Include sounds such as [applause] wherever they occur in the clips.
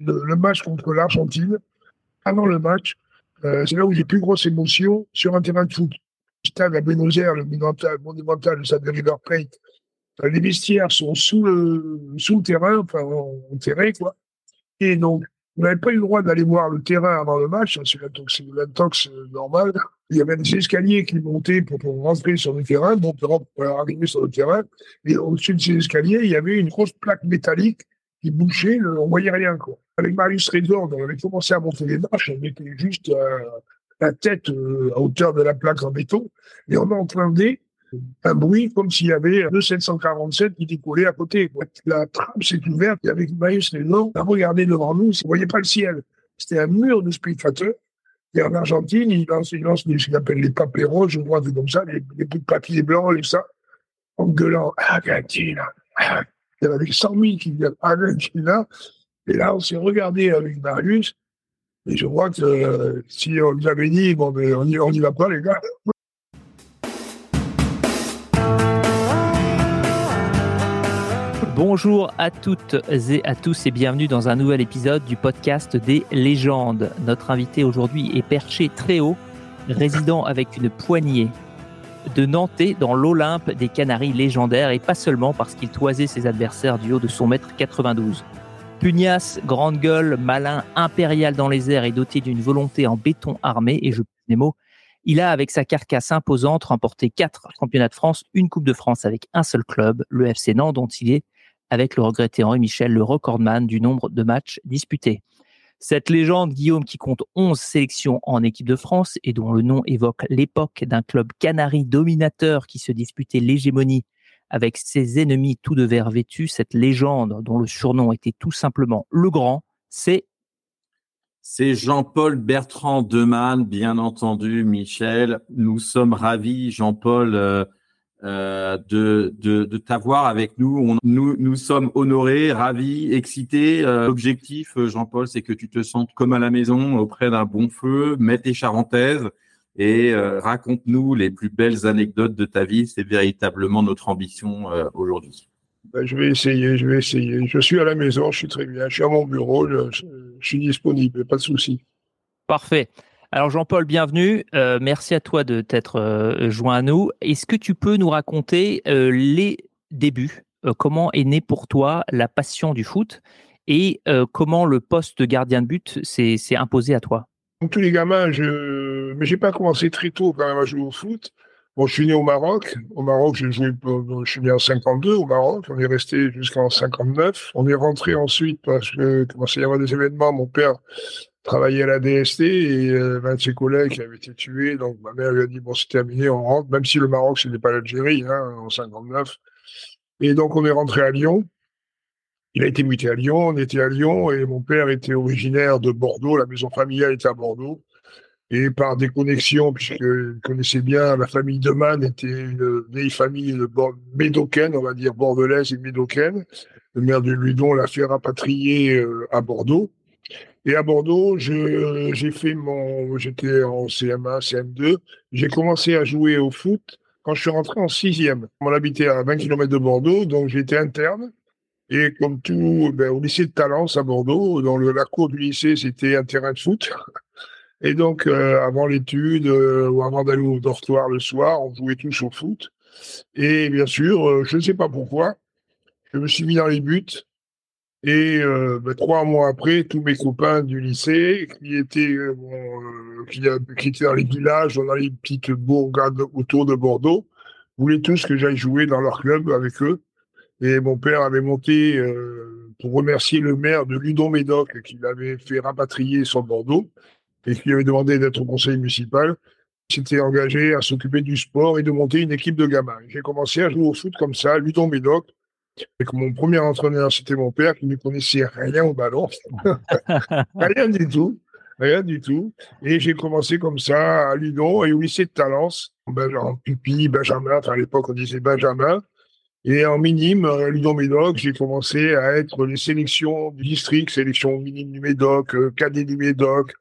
le, match contre l'Argentine, avant le match, euh, c'est là où j'ai plus grosse émotion sur un terrain de foot. Stade à Buenos Aires, le monumental, le stade de River Plate. Euh, les vestiaires sont sous le, sous le terrain, enfin, enterrés, quoi. Et donc, on n'avait pas eu le droit d'aller voir le terrain avant le match, hein, c'est l'intox euh, normal. Il y avait des escaliers qui montaient pour, rentrer sur le terrain, donc pour arriver sur le terrain. Et au-dessus de ces escaliers, il y avait une grosse plaque métallique qui bouchait, on voyait rien. Quoi. Avec Marius Redor, on avait commencé à monter les marches, on était juste euh, la tête euh, à hauteur de la plaque en béton, et on entendait un bruit comme s'il y avait deux 747 qui décollaient à côté. La trappe s'est ouverte et avec Marius Redor, on a regardé devant nous, on ne voyait pas le ciel. C'était un mur de spectateurs. Et en Argentine, ils lancent, ils lancent ce qu'ils appellent les papéros, je vois, comme ça, les, les bouts de papier blanc et ça, en gueulant Argentine, il y en avait 100 000 qui viennent à Argentina. Et là, on s'est regardé avec Marius. Et je crois que euh, si on nous avait dit, bon, ben, on n'y va pas, les gars. Bonjour à toutes et à tous et bienvenue dans un nouvel épisode du podcast des légendes. Notre invité aujourd'hui est perché très haut, résidant avec une poignée de Nantais dans l'Olympe des Canaries légendaires et pas seulement parce qu'il toisait ses adversaires du haut de son mètre 92. Pugnace, grande gueule, malin, impérial dans les airs et doté d'une volonté en béton armé, et je pose les mots, il a avec sa carcasse imposante remporté quatre championnats de France, une Coupe de France avec un seul club, le FC Nantes, dont il est, avec le regretté Henri Michel, le recordman du nombre de matchs disputés. Cette légende, Guillaume, qui compte 11 sélections en équipe de France et dont le nom évoque l'époque d'un club canari dominateur qui se disputait l'hégémonie avec ses ennemis tout de verre vêtus, cette légende dont le surnom était tout simplement le Grand, c'est c'est Jean-Paul Bertrand Demann, bien entendu, Michel. Nous sommes ravis, Jean-Paul, euh, euh, de, de, de t'avoir avec nous. nous. Nous sommes honorés, ravis, excités. Euh, l'objectif, euh, Jean-Paul, c'est que tu te sentes comme à la maison, auprès d'un bon feu, mets tes charentaises et raconte-nous les plus belles anecdotes de ta vie. C'est véritablement notre ambition aujourd'hui. Ben, je vais essayer, je vais essayer. Je suis à la maison, je suis très bien, je suis à mon bureau, je suis disponible, pas de souci. Parfait. Alors Jean-Paul, bienvenue. Euh, merci à toi de t'être euh, joint à nous. Est-ce que tu peux nous raconter euh, les débuts? Comment est née pour toi la passion du foot? Et comment le poste de gardien de but s'est imposé à toi? Comme tous les gamins, je mais j'ai pas commencé très tôt quand même à jouer au foot. Bon, je suis né au Maroc. Au Maroc, j'ai joué, je suis né en 52 au Maroc. On est resté jusqu'en 59. On est rentré ensuite parce que commençait à y avoir des événements. Mon père travaillait à la DST et euh, un de ses collègues avait été tué. Donc ma mère lui a dit bon c'est terminé, on rentre, même si le Maroc ce n'est pas l'Algérie hein, en 59. Et donc on est rentré à Lyon. Il a été muté à Lyon, on était à Lyon et mon père était originaire de Bordeaux, la maison familiale était à Bordeaux. Et par des connexions, puisqu'il connaissait bien la famille de Man, était une vieille famille de médocaine, on va dire bordelaise et médocaine. Le maire de Ludon l'a fait rapatrier euh, à Bordeaux. Et à Bordeaux, j'ai fait mon, j'étais en CM1, CM2. J'ai commencé à jouer au foot quand je suis rentré en sixième. On habitait à 20 km de Bordeaux, donc j'étais interne. Et comme tout, ben, au lycée de Talence à Bordeaux, dans la cour du lycée, c'était un terrain de foot. [laughs] Et donc, euh, avant l'étude euh, ou avant d'aller au dortoir le soir, on jouait tous au foot. Et bien sûr, euh, je ne sais pas pourquoi, je me suis mis dans les buts et euh, ben, trois mois après, tous mes copains du lycée, qui étaient, euh, euh, qui, qui, étaient dans les villages, dans les petites bourgades autour de Bordeaux, voulaient tous que j'aille jouer dans leur club avec eux. Et mon père avait monté, euh, pour remercier le maire de Ludon-Médoc, qui l'avait fait rapatrier sur Bordeaux, et qui avait demandé d'être au conseil municipal, s'était engagé à s'occuper du sport et de monter une équipe de gamins. J'ai commencé à jouer au foot comme ça, Ludon-Médoc, et que mon premier entraîneur, c'était mon père, qui ne connaissait rien au ballon. [laughs] rien du tout. Rien du tout. Et j'ai commencé comme ça à Ludon et au lycée de Talence, en Pupi, Benjamin, enfin à l'époque on disait Benjamin. Et en minime, à Ludon-Médoc, j'ai commencé à être les sélections du district, sélection minime du Médoc, euh, cadet du Médoc,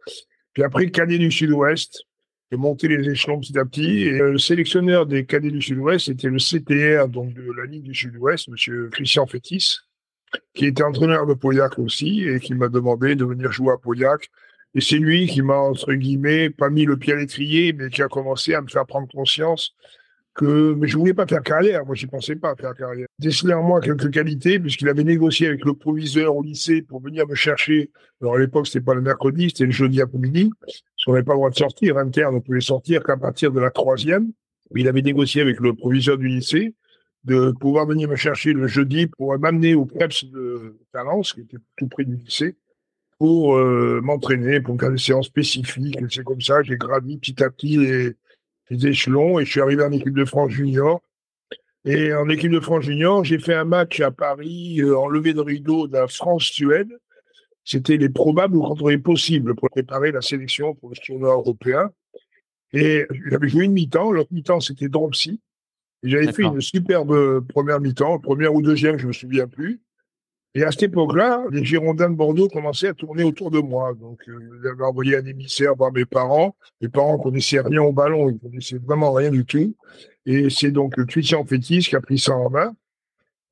puis après cadet du Sud-Ouest de monter les échelons petit à petit. Et euh, le sélectionneur des cadets du Sud-Ouest était le CTR, donc de la Ligue du Sud-Ouest, Monsieur Christian Fétis. qui était entraîneur de Pauillac aussi, et qui m'a demandé de venir jouer à Pauillac. Et c'est lui qui m'a, entre guillemets, pas mis le pied à l'étrier, mais qui a commencé à me faire prendre conscience que, mais je voulais pas faire carrière. Moi, j'y pensais pas faire carrière. Déceler en moi quelques qualités, puisqu'il avait négocié avec le proviseur au lycée pour venir me chercher. Alors, à l'époque, c'était pas le mercredi, c'était le jeudi après-midi. Parce qu'on n'avait pas le droit de sortir interne. On pouvait sortir qu'à partir de la troisième. Il avait négocié avec le proviseur du lycée de pouvoir venir me chercher le jeudi pour m'amener au Preps de Talence, qui était tout près du lycée, pour euh, m'entraîner, pour faire des séances spécifiques. Et c'est comme ça, j'ai gravi petit à petit les, les échelons et je suis arrivé en équipe de France junior. Et en équipe de France junior, j'ai fait un match à Paris euh, en levée de rideau de la France-Suède. C'était les probables contre les possibles pour préparer la sélection pour le tournoi européen. Et j'avais joué une mi-temps. L'autre mi-temps, c'était Dropsy. Et j'avais fait une superbe première mi-temps, première ou deuxième, je me souviens plus. Et à cette époque-là, les Girondins de Bordeaux commençaient à tourner autour de moi. Donc, euh, j'avais envoyé un émissaire voir mes parents. Mes parents connaissaient rien au ballon, ils connaissaient vraiment rien du tout. Et c'est donc Christian Fétis qui a pris ça en main.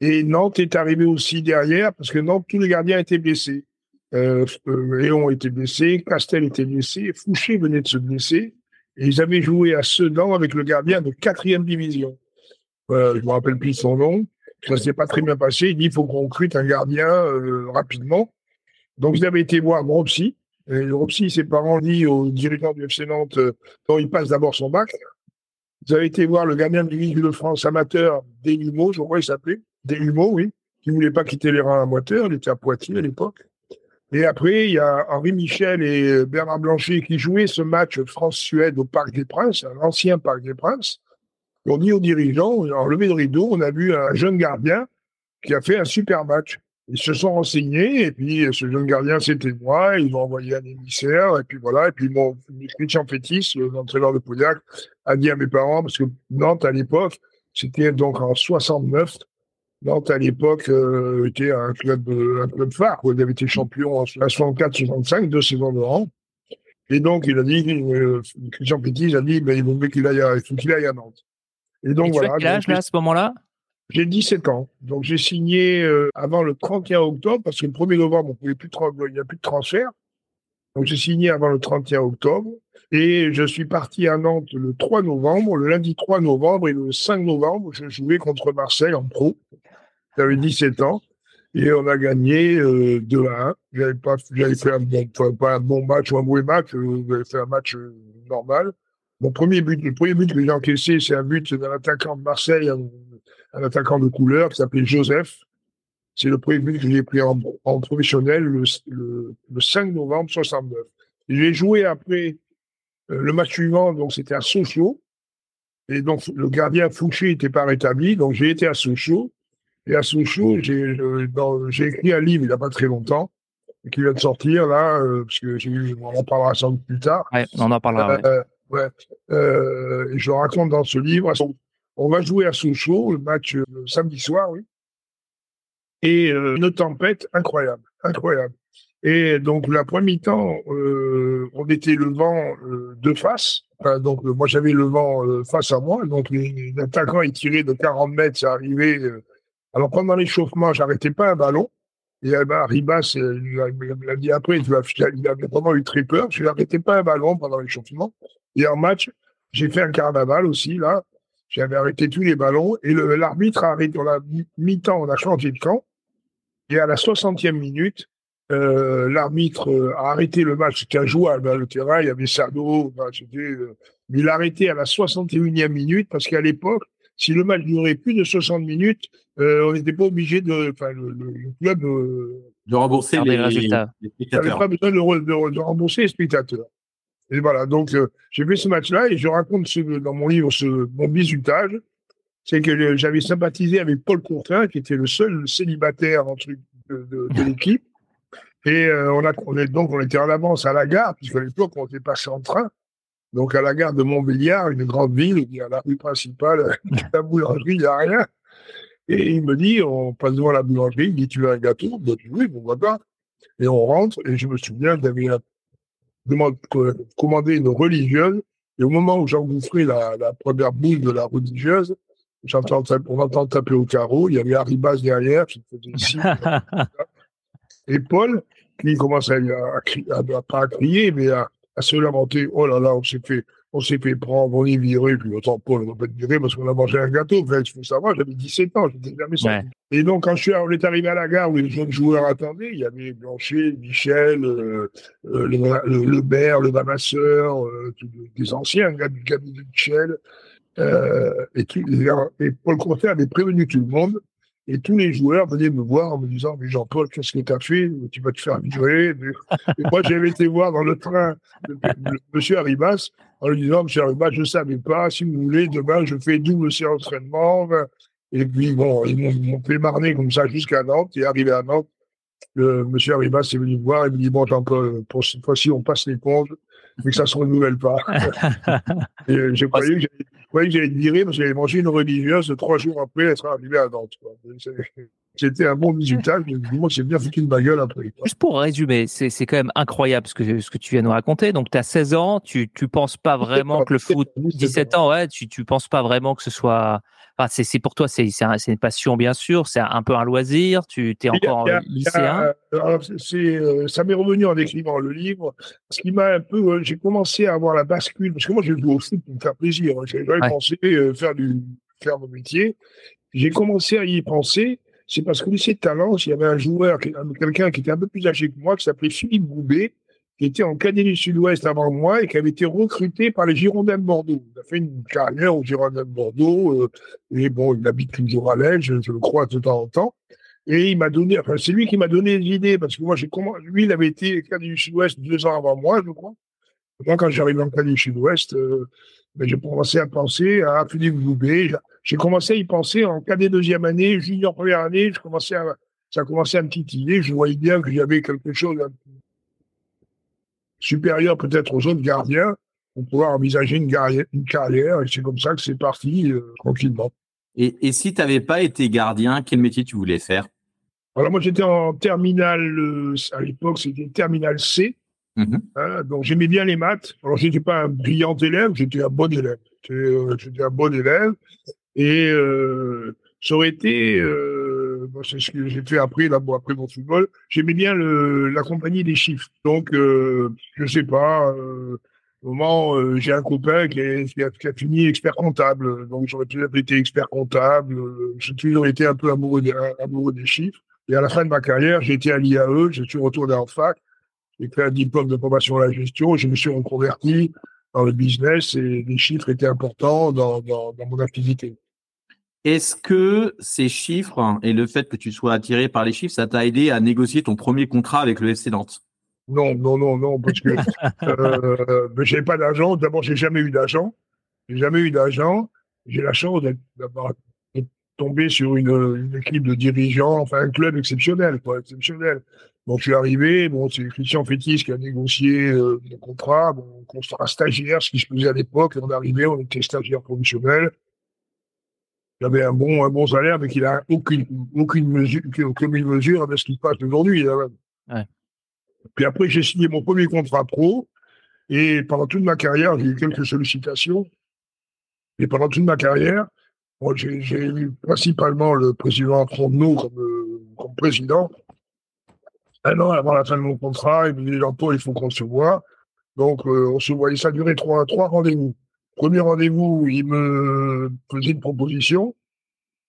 Et Nantes est arrivé aussi derrière parce que Nantes, tous les gardiens étaient blessés. Euh, euh, Léon était blessé, Castel était blessé, Fouché venait de se blesser. Et ils avaient joué à Sedan avec le gardien de quatrième division. Euh, je me rappelle plus son nom. Ça s'est pas très bien passé. Il dit il faut qu'on recrute un gardien euh, rapidement. Donc ils avaient été voir Gropsy. Et Gropsy, ses parents dit au dirigeant du FC Nantes, euh, il passe d'abord son bac. Ils avaient été voir le gardien de l'Église de France amateur, Delumeau, je crois qu'il s'appelait. Delumeau, oui. Qui voulait pas quitter les rangs amateurs. Il était à Poitiers à l'époque. Et après, il y a Henri Michel et Bernard Blanchet qui jouaient ce match France-Suède au Parc des Princes, un ancien Parc des Princes. On dit aux dirigeants, en levé de rideau, on a vu un jeune gardien qui a fait un super match. Ils se sont renseignés, et puis ce jeune gardien, c'était moi, ils m'ont envoyé un émissaire, et puis voilà, et puis mon Christian Fétis, l'entraîneur de Pauillac, a dit à mes parents, parce que Nantes, à l'époque, c'était donc en 69, Nantes, à l'époque, euh, était un club, un club phare, où il avait été champion en 64-65, deux saisons de rang. Et donc, il a dit, euh, Christian Fétis a dit, ben, il vaut qu'il aille à Nantes. Et donc voilà. quel âge là à ce moment-là? J'ai 17 ans. Donc j'ai signé euh, avant le 31 octobre parce que le 1er novembre, on pouvait plus il n'y a plus de transfert. Donc j'ai signé avant le 31 octobre et je suis parti à Nantes le 3 novembre, le lundi 3 novembre et le 5 novembre, je jouais contre Marseille en pro. J'avais 17 ans et on a gagné euh, 2 à 1. J'avais pas, j'avais fait un bon, pas un bon match ou un mauvais match, euh, j'avais fait un match euh, normal. Mon premier but, le premier but que j'ai encaissé, c'est un but d'un attaquant de Marseille, un, attaquant de couleur qui s'appelait Joseph. C'est le premier but que j'ai pris en, professionnel le, le, 5 novembre 69. J'ai joué après euh, le match suivant, donc c'était à Sochaux. Et donc le gardien Fouché n'était pas rétabli, donc j'ai été à Sochaux. Et à Sochaux, j'ai écrit un livre il n'y a pas très longtemps, qui vient de sortir là, euh, parce que on en parlera sans doute plus tard. Ouais, on en parlera. Euh, Euh, je raconte dans ce livre. On va jouer à Sochaux, le match euh, samedi soir, oui. Et euh, une tempête incroyable, incroyable. Et donc la première mi-temps, on était le vent de face. donc moi j'avais le vent face à moi. Donc l'attaquant est tiré de 40 mètres, c'est arrivé. alors pendant l'échauffement, j'arrêtais pas un ballon. Et ben, Ribas, il a dit après, il avait vraiment eu très peur. Je n'arrêtais pas un ballon pendant l'échauffement. Et en match, j'ai fait un carnaval aussi, là. J'avais arrêté tous les ballons. Et l'arbitre a arrêté, on a mi-temps, on a changé de camp. Et à la 60e minute, euh, l'arbitre euh, a arrêté le match. C'était injouable, le terrain, il y avait Sado. euh, mais il a arrêté à la 61e minute parce qu'à l'époque, si le match durait plus de 60 minutes, euh, on n'était pas obligé de, enfin, le, le, club euh, de rembourser les, résultats. Il n'avait pas besoin de, de, rembourser les spectateurs. Et voilà, donc euh, j'ai fait ce match-là et je raconte ce, dans mon livre ce, mon bisutage. C'est que j'avais sympathisé avec Paul Courtin, qui était le seul célibataire de, de, de l'équipe. Et euh, on, a, on, est, donc on était en avance à la gare, puisqu'à l'époque on était passé en train. Donc à la gare de Montbéliard, une grande ville, il y a la rue principale, [laughs] la boulangerie, il n'y a rien. Et il me dit, on passe devant la boulangerie, il dit, tu veux un gâteau? Ben, Oui, pourquoi pas. Et on rentre, et je me souviens, j'avais commander une religieuse. Et au moment où j'engouffrais la, la première boule de la religieuse, J'entends, on entend taper au carreau. Il y avait Arribas derrière qui faisait ici. [laughs] et Paul, qui commence à, à, à, pas à crier, mais à, à se lamenter. Oh là là, on s'est fait, on s'est fait prendre, on est viré, puis autant Paul, on va pas être viré parce qu'on a mangé un gâteau. Enfin, il faut savoir, j'avais 17 ans, j'étais jamais sorti. Et donc, quand je suis, on est arrivé à la gare où les jeunes joueurs attendaient, il y avait Blanchet, Michel, euh, euh, le, le, le Bert, le Bamasseur, euh, des anciens gars du cabinet de Michel. Et, tout, et Paul Courtet avait prévenu tout le monde. Et tous les joueurs venaient me voir en me disant Mais Jean-Paul, qu'est-ce que tu as fait? Tu vas te faire virer. Et moi, j'avais été voir dans le train M. Arribas en lui disant Monsieur Arribas, je ne savais pas. Si vous voulez, demain, je fais double séance d'entraînement. Et puis, bon, ils m'ont fait marner comme ça jusqu'à Nantes. Et arrivé à Nantes, le monsieur Arribas est venu me voir et me dit Bon, Jean-Paul, pour cette fois-ci, on passe les comptes, mais que ça ne se renouvelle pas. [laughs] et j'ai croyé que croyais que j'allais être viré parce que j'avais mangé une religieuse trois jours après être arrivé à Nantes. [laughs] C'était un bon résultat. Je me j'ai bien foutu de ma gueule après. Juste pour résumer, c'est quand même incroyable ce que, ce que tu viens de nous raconter. Donc, tu as 16 ans, tu ne penses pas vraiment que le foot. 17 ans, ouais, tu ne penses pas vraiment que ce soit c'est pour toi, c'est une passion bien sûr, c'est un peu un loisir. Tu es encore lycéen? Euh, ça m'est revenu en écrivant le livre. Ce qui m'a un peu, euh, j'ai commencé à avoir la bascule parce que moi j'ai joué au foot pour me faire plaisir. Hein. J'avais ouais. pensé euh, faire du faire mon métier. J'ai commencé à y penser. C'est parce que lycée de Talence, il y avait un joueur, quelqu'un qui était un peu plus âgé que moi, qui s'appelait Philippe Goubet, qui était en cadet du Sud-Ouest avant moi et qui avait été recruté par les Girondins de Bordeaux. Il a fait une carrière aux Girondins de Bordeaux, euh, et bon, il habite toujours à l'aise, je, le crois de temps en temps. Et il m'a donné, enfin, c'est lui qui m'a donné l'idée, parce que moi, j'ai comment, lui, il avait été cadet du Sud-Ouest deux ans avant moi, je crois. Moi, quand j'arrive en cadet du Sud-Ouest, euh, ben, j'ai commencé à penser à Philippe Goubet. J'ai commencé à y penser en cadet deuxième année, junior première année, je commençais ça a commencé à me titiller. Je voyais bien que j'avais quelque chose supérieur peut-être aux autres gardiens pour pouvoir envisager une, une carrière. Et c'est comme ça que c'est parti euh, tranquillement. Et, et si tu n'avais pas été gardien, quel métier tu voulais faire? Alors moi j'étais en terminale, euh, à l'époque c'était terminale C. Mmh hein, donc j'aimais bien les maths. Alors j'étais pas un brillant élève, j'étais un bon élève. J'étais euh, un bon élève. Et ça aurait été, c'est ce que j'ai fait après, après mon football. J'aimais bien le, la compagnie des chiffres. Donc, euh, je sais pas. Euh, au moment, euh, j'ai un copain qui, a, fini expert comptable. Donc, j'aurais pu été expert comptable. J'ai toujours été un peu amoureux, des, chiffres. Et à la fin de ma carrière, j'ai été à l'IAE. Je suis retourné en fac. J'ai fait un diplôme de formation à la gestion. Je me suis reconverti dans le business et les chiffres étaient importants dans mon activité. Est-ce que ces chiffres et le fait que tu sois attiré par les chiffres, ça t'a aidé à négocier ton premier contrat avec le FC Nantes? Non, non, non, non, parce que euh, j'ai pas d'agent. D'abord, j'ai jamais eu d'agent. J'ai jamais eu d'agent. J'ai la chance d'avoir tombé sur une, équipe de dirigeants, enfin un club exceptionnel, quoi, exceptionnel. Donc je suis arrivé, bon, c'est Christian Fétis qui a négocié euh, le contrat, bon, contrat stagiaire, ce qui se faisait à l'époque. On arrivé, on était stagiaire professionnel il avait un bon, un bon salaire, mais qu'il n'a aucune, aucune mesure, aucune mesure de ce qui se passe aujourd'hui. Ouais. Puis après, j'ai signé mon premier contrat pro. Et pendant toute ma carrière, j'ai eu quelques sollicitations. Et pendant toute ma carrière, bon, j'ai eu principalement le président Trondeau comme, euh, comme président. Un an avant la fin de mon contrat, il me dit Jean-Paul, il faut qu'on se voit. Donc, euh, on se voit. Et ça a duré trois, trois rendez-vous. Premier rendez-vous, il me faisait une proposition.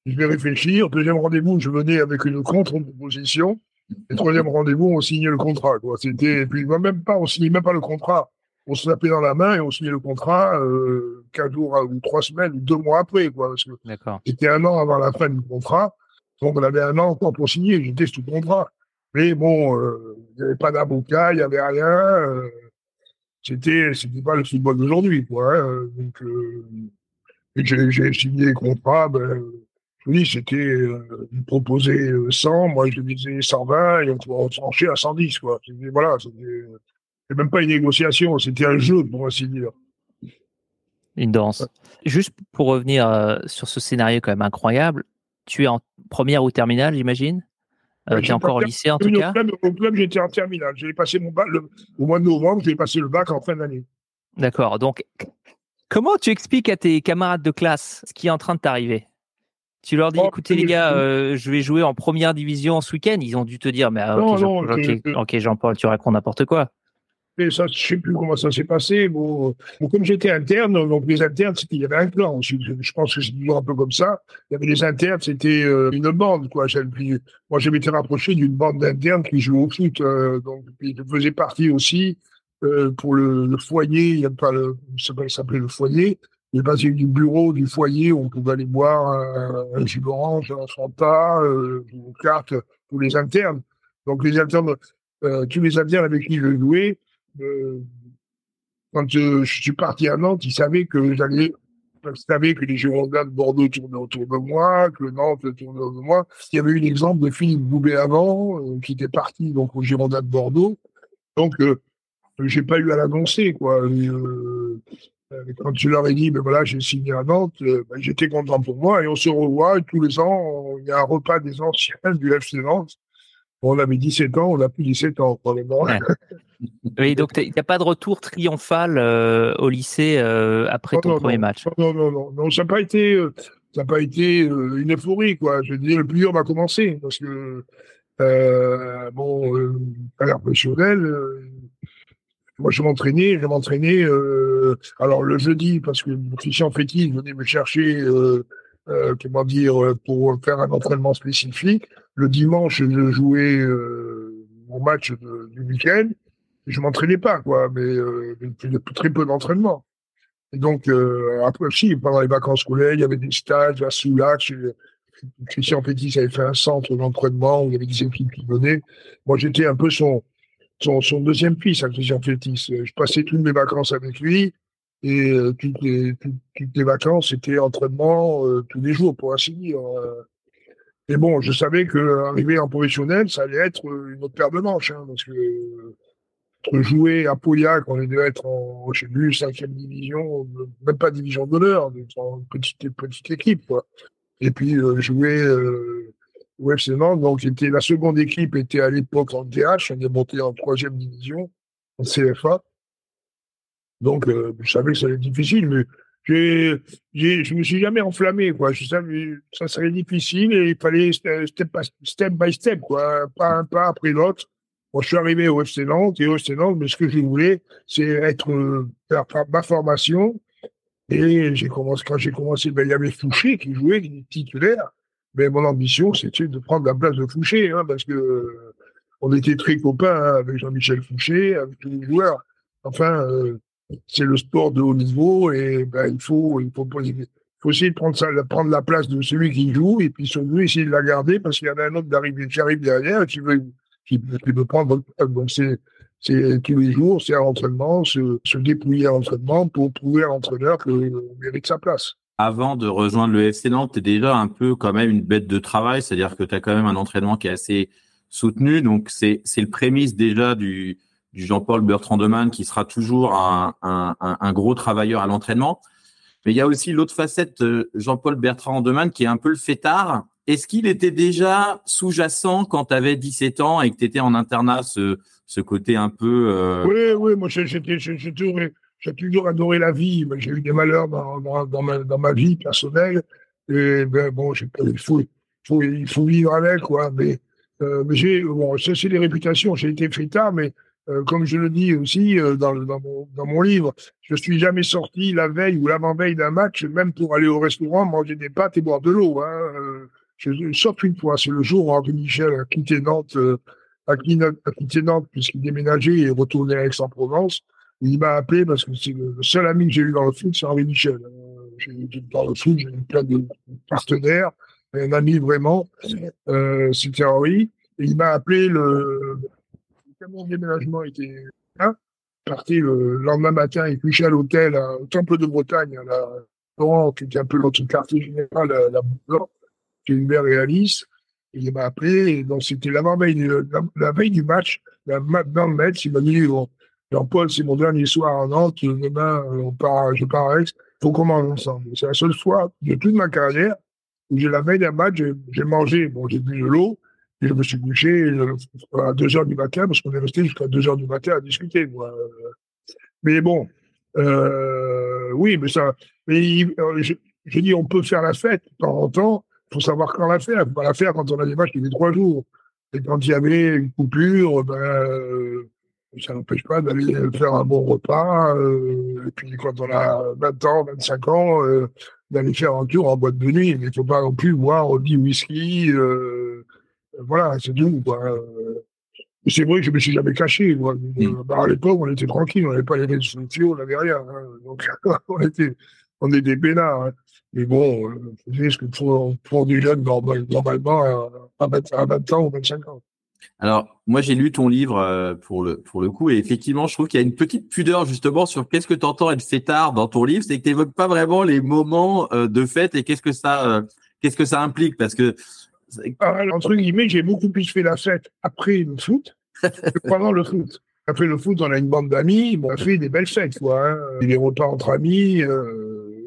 Je vais réfléchir. Deuxième rendez-vous, je venais avec une contre-proposition. Et troisième rendez-vous, on signait le contrat. Quoi. C'était, puis même pas, on signait même pas le contrat. On se tapait dans la main et on signait le contrat euh, quatre jours ou trois semaines ou deux mois après. Quoi, parce que c'était un an avant la fin du contrat. Donc on avait un an encore pour signer. J'étais sous contrat. Mais bon, euh, il n'y avait pas d'avocat, il n'y avait rien. Euh, c'était c'était pas le football d'aujourd'hui quoi hein. donc euh, j'ai signé les contrats ben, je vous dis c'était euh, proposé 100 moi je disais 120 et on tranchait à 110 quoi. Voilà c'était même pas une négociation c'était un jeu pour ainsi dire une danse. Juste pour revenir euh, sur ce scénario quand même incroyable tu es en première ou terminale j'imagine? Euh, tu es encore au lycée en tout cas Au club, j'étais en terminale. J'ai passé mon bac au mois de novembre, j'ai passé le bac en fin d'année. D'accord. Donc, comment tu expliques à tes camarades de classe ce qui est en train de t'arriver? Tu leur dis, Oh, écoutez les gars, euh, je vais jouer en première division ce week-end. Ils ont dû te dire, mais ah, Non, ok, Jean- Jean-Paul, tu racontes n'importe quoi. Et ça, je sais plus comment ça s'est passé. Bon, comme j'étais interne, donc les internes, il y avait un clan. Je, pense que c'est toujours un peu comme ça. Il y avait les internes, c'était euh, une bande, quoi. Moi, je m'étais rapproché d'une bande d'internes qui jouait au foot. euh, donc, puis je faisais partie aussi euh, pour le, foyer. Il y a pas le, ça s'appelait le foyer. Il passé du bureau du foyer où on pouvait aller boire un, jus d'orange, un Fanta, une carte pour les internes. Donc, les internes, tous les internes avec qui je jouais, euh, quand je suis parti à Nantes, ils savaient que j'allais, ils savaient que les Girondins de Bordeaux tournaient autour de moi, que Nantes tournait autour de moi. Il y avait eu l'exemple de Philippe Boubet avant, euh, qui était parti donc aux Girondins de Bordeaux. Donc, euh, j'ai pas eu à l'annoncer, quoi. Quand tu leur ai dit, ben voilà, j'ai signé à Nantes, ben, j'étais content pour moi. Et on se revoit tous les ans. Il y a un repas des anciens du FC Nantes. On avait 17 ans, on a plus 17 ans, probablement. Ouais. [laughs] Donc il n'y a pas de retour triomphal euh, au lycée euh, après Non, ton non, premier non. match? Non, non, non, non, ça n'a pas été, euh, ça n'a pas été une euphorie, quoi. Je veux dire, le plus dur m'a commencé parce que bon, à l'air professionnel, euh, moi je m'entraînais, je m'entraînais. Alors le jeudi parce que Christian Fétis venait me chercher, euh, comment dire, euh, pour faire un entraînement spécifique. Le dimanche, je jouais euh, mon match du week-end. Je m'entraînais pas, quoi, mais euh, très peu d'entraînement. Et donc, euh, après aussi, pendant les vacances scolaires, il y avait des stages à Soulac. Christian Petit avait fait un centre d'entraînement où il y avait des équipes qui venaient. Moi, j'étais un peu son, son, son deuxième fils, à Christian Petit. Je passais toutes mes vacances avec lui. Et euh, toutes, les, toutes, toutes les vacances, c'était entraînement euh, tous les jours, pour ainsi dire. euh. Et bon, je savais que arriver en professionnel, ça allait être une autre paire de manches, hein, parce que jouer à Pauillac, on devait être en, je sais plus, cinquième division, même pas division d'honneur, en petite, petite équipe, quoi. Et puis, jouer, au FC Nantes, donc était, la seconde équipe était à l'époque en DH, on est monté en troisième division, en CFA. Donc, euh, je savais que ça allait être difficile, mais j'ai, j'ai, je me suis jamais enflammé, quoi. Je savais, ça serait difficile et il fallait step, step by step, quoi. Pas un pas après l'autre. Moi, je suis arrivé au FC Nantes et au FC Nantes, mais ce que je voulais, c'est être, euh, faire ma formation. Et j'ai commencé, quand j'ai commencé, ben, il y avait Fouché qui jouait, qui était titulaire. Mais mon ambition, c'était de prendre la place de Fouché, hein, parce que euh, on était très copains hein, avec Jean-Michel Fouché, avec tous les joueurs. Enfin, euh, c'est le sport de haut niveau et ben, il faut, il faut, il essayer de prendre ça, prendre la place de celui qui joue et puis surtout essayer de la garder parce qu'il y en a un autre qui arrive derrière et qui veut, qui, qui veut prendre. Donc c'est, c'est tous les jours, c'est à l'entraînement, se, se dépouiller à l'entraînement pour prouver à l'entraîneur qu'on mérite sa place. Avant de rejoindre le FC Nantes, tu es déjà un peu quand même une bête de travail, c'est-à-dire que tu as quand même un entraînement qui est assez soutenu. Donc, c'est c'est le prémisse déjà du, Jean-Paul Bertrand Demann qui sera toujours un, gros travailleur à l'entraînement. Mais il y a aussi l'autre facette, Jean-Paul Bertrand Demann, qui est un peu le fêtard. Est-ce qu'il était déjà sous-jacent quand tu avais 17 ans et que tu étais en internat, ce, côté un peu... Euh... Oui, oui, moi j'ai toujours, adoré la vie. J'ai eu des malheurs dans, ma, vie personnelle. Et ben, bon, il faut, vivre avec, quoi. Mais, euh, bon, ça c'est des réputations. J'ai été fêtard, mais euh, comme je le dis aussi euh, dans, mon, livre, je suis jamais sorti la veille ou l'avant-veille d'un match, même pour aller au restaurant, manger des pâtes et boire de l'eau. Hein. Je, je sors une fois, c'est le jour où Henri Michel a quitté Nantes, euh, a Nantes puisqu'il déménageait et retournait à Aix-en-Provence. Il m'a appelé parce que c'est le seul ami que j'ai eu dans le foot, c'est Henri Michel. Dans le foot, j'ai eu plein de partenaires, un ami vraiment, euh, c'était Henri. Et il m'a appelé le, mon déménagement était là. Parti le lendemain matin et couché à l'hôtel au Temple de Bretagne, à la qui était un peu notre quartier général, la, la Blanc, qui est Hubert et Alice. Il m'a appelé, et donc c'était la, la, veille du match, la, dans le match, il m'a dit, Jean-Paul, c'est mon dernier soir à Nantes, demain, on part, je pars à Aix, faut qu'on mange ensemble. C'est la seule fois de toute ma carrière où j'ai la veille d'un match, j'ai mangé, bon, j'ai bu de l'eau, je me suis couché à 2 heures du matin, parce qu'on est resté jusqu'à 2 heures du matin à discuter, moi. Mais bon, euh, oui, mais ça, je, dis, on peut faire la fête de temps en temps, faut savoir quand la faire. Faut pas la faire quand on a des matchs qui les trois jours. Et quand il y avait une coupure, ben, euh, ça n'empêche pas d'aller faire un bon repas. Euh, et puis quand on a 20 ans, 25 ans, euh, d'aller faire un tour en boîte de nuit. Mais il ne faut pas non plus boire du whisky. Euh, voilà, c'est tout. C'est vrai que je me suis jamais caché. Moi. Mm. Bah, à l'époque, on était tranquille, on n'avait pas les réseaux sociaux, on n'avait rien. Hein. Donc, [laughs] on était, on était peinards. Hein. Mais bon, euh, ce que pour, pour du jeune, normalement, à 20, ans ou 25 ans. Alors, moi, j'ai lu ton livre euh, pour le pour le coup, et effectivement, je trouve qu'il y a une petite pudeur justement sur qu'est-ce que tu entends être fêtard dans ton livre, c'est que tu n'évoques pas vraiment les moments euh, de fête et qu'est-ce que ça qu'est-ce que ça implique, parce que entre guillemets, j'ai beaucoup plus fait la fête après le foot que [laughs] pendant le foot. Après le foot, on a une bande d'amis, on a fait des belles fêtes, quoi. Hein. Des repas entre amis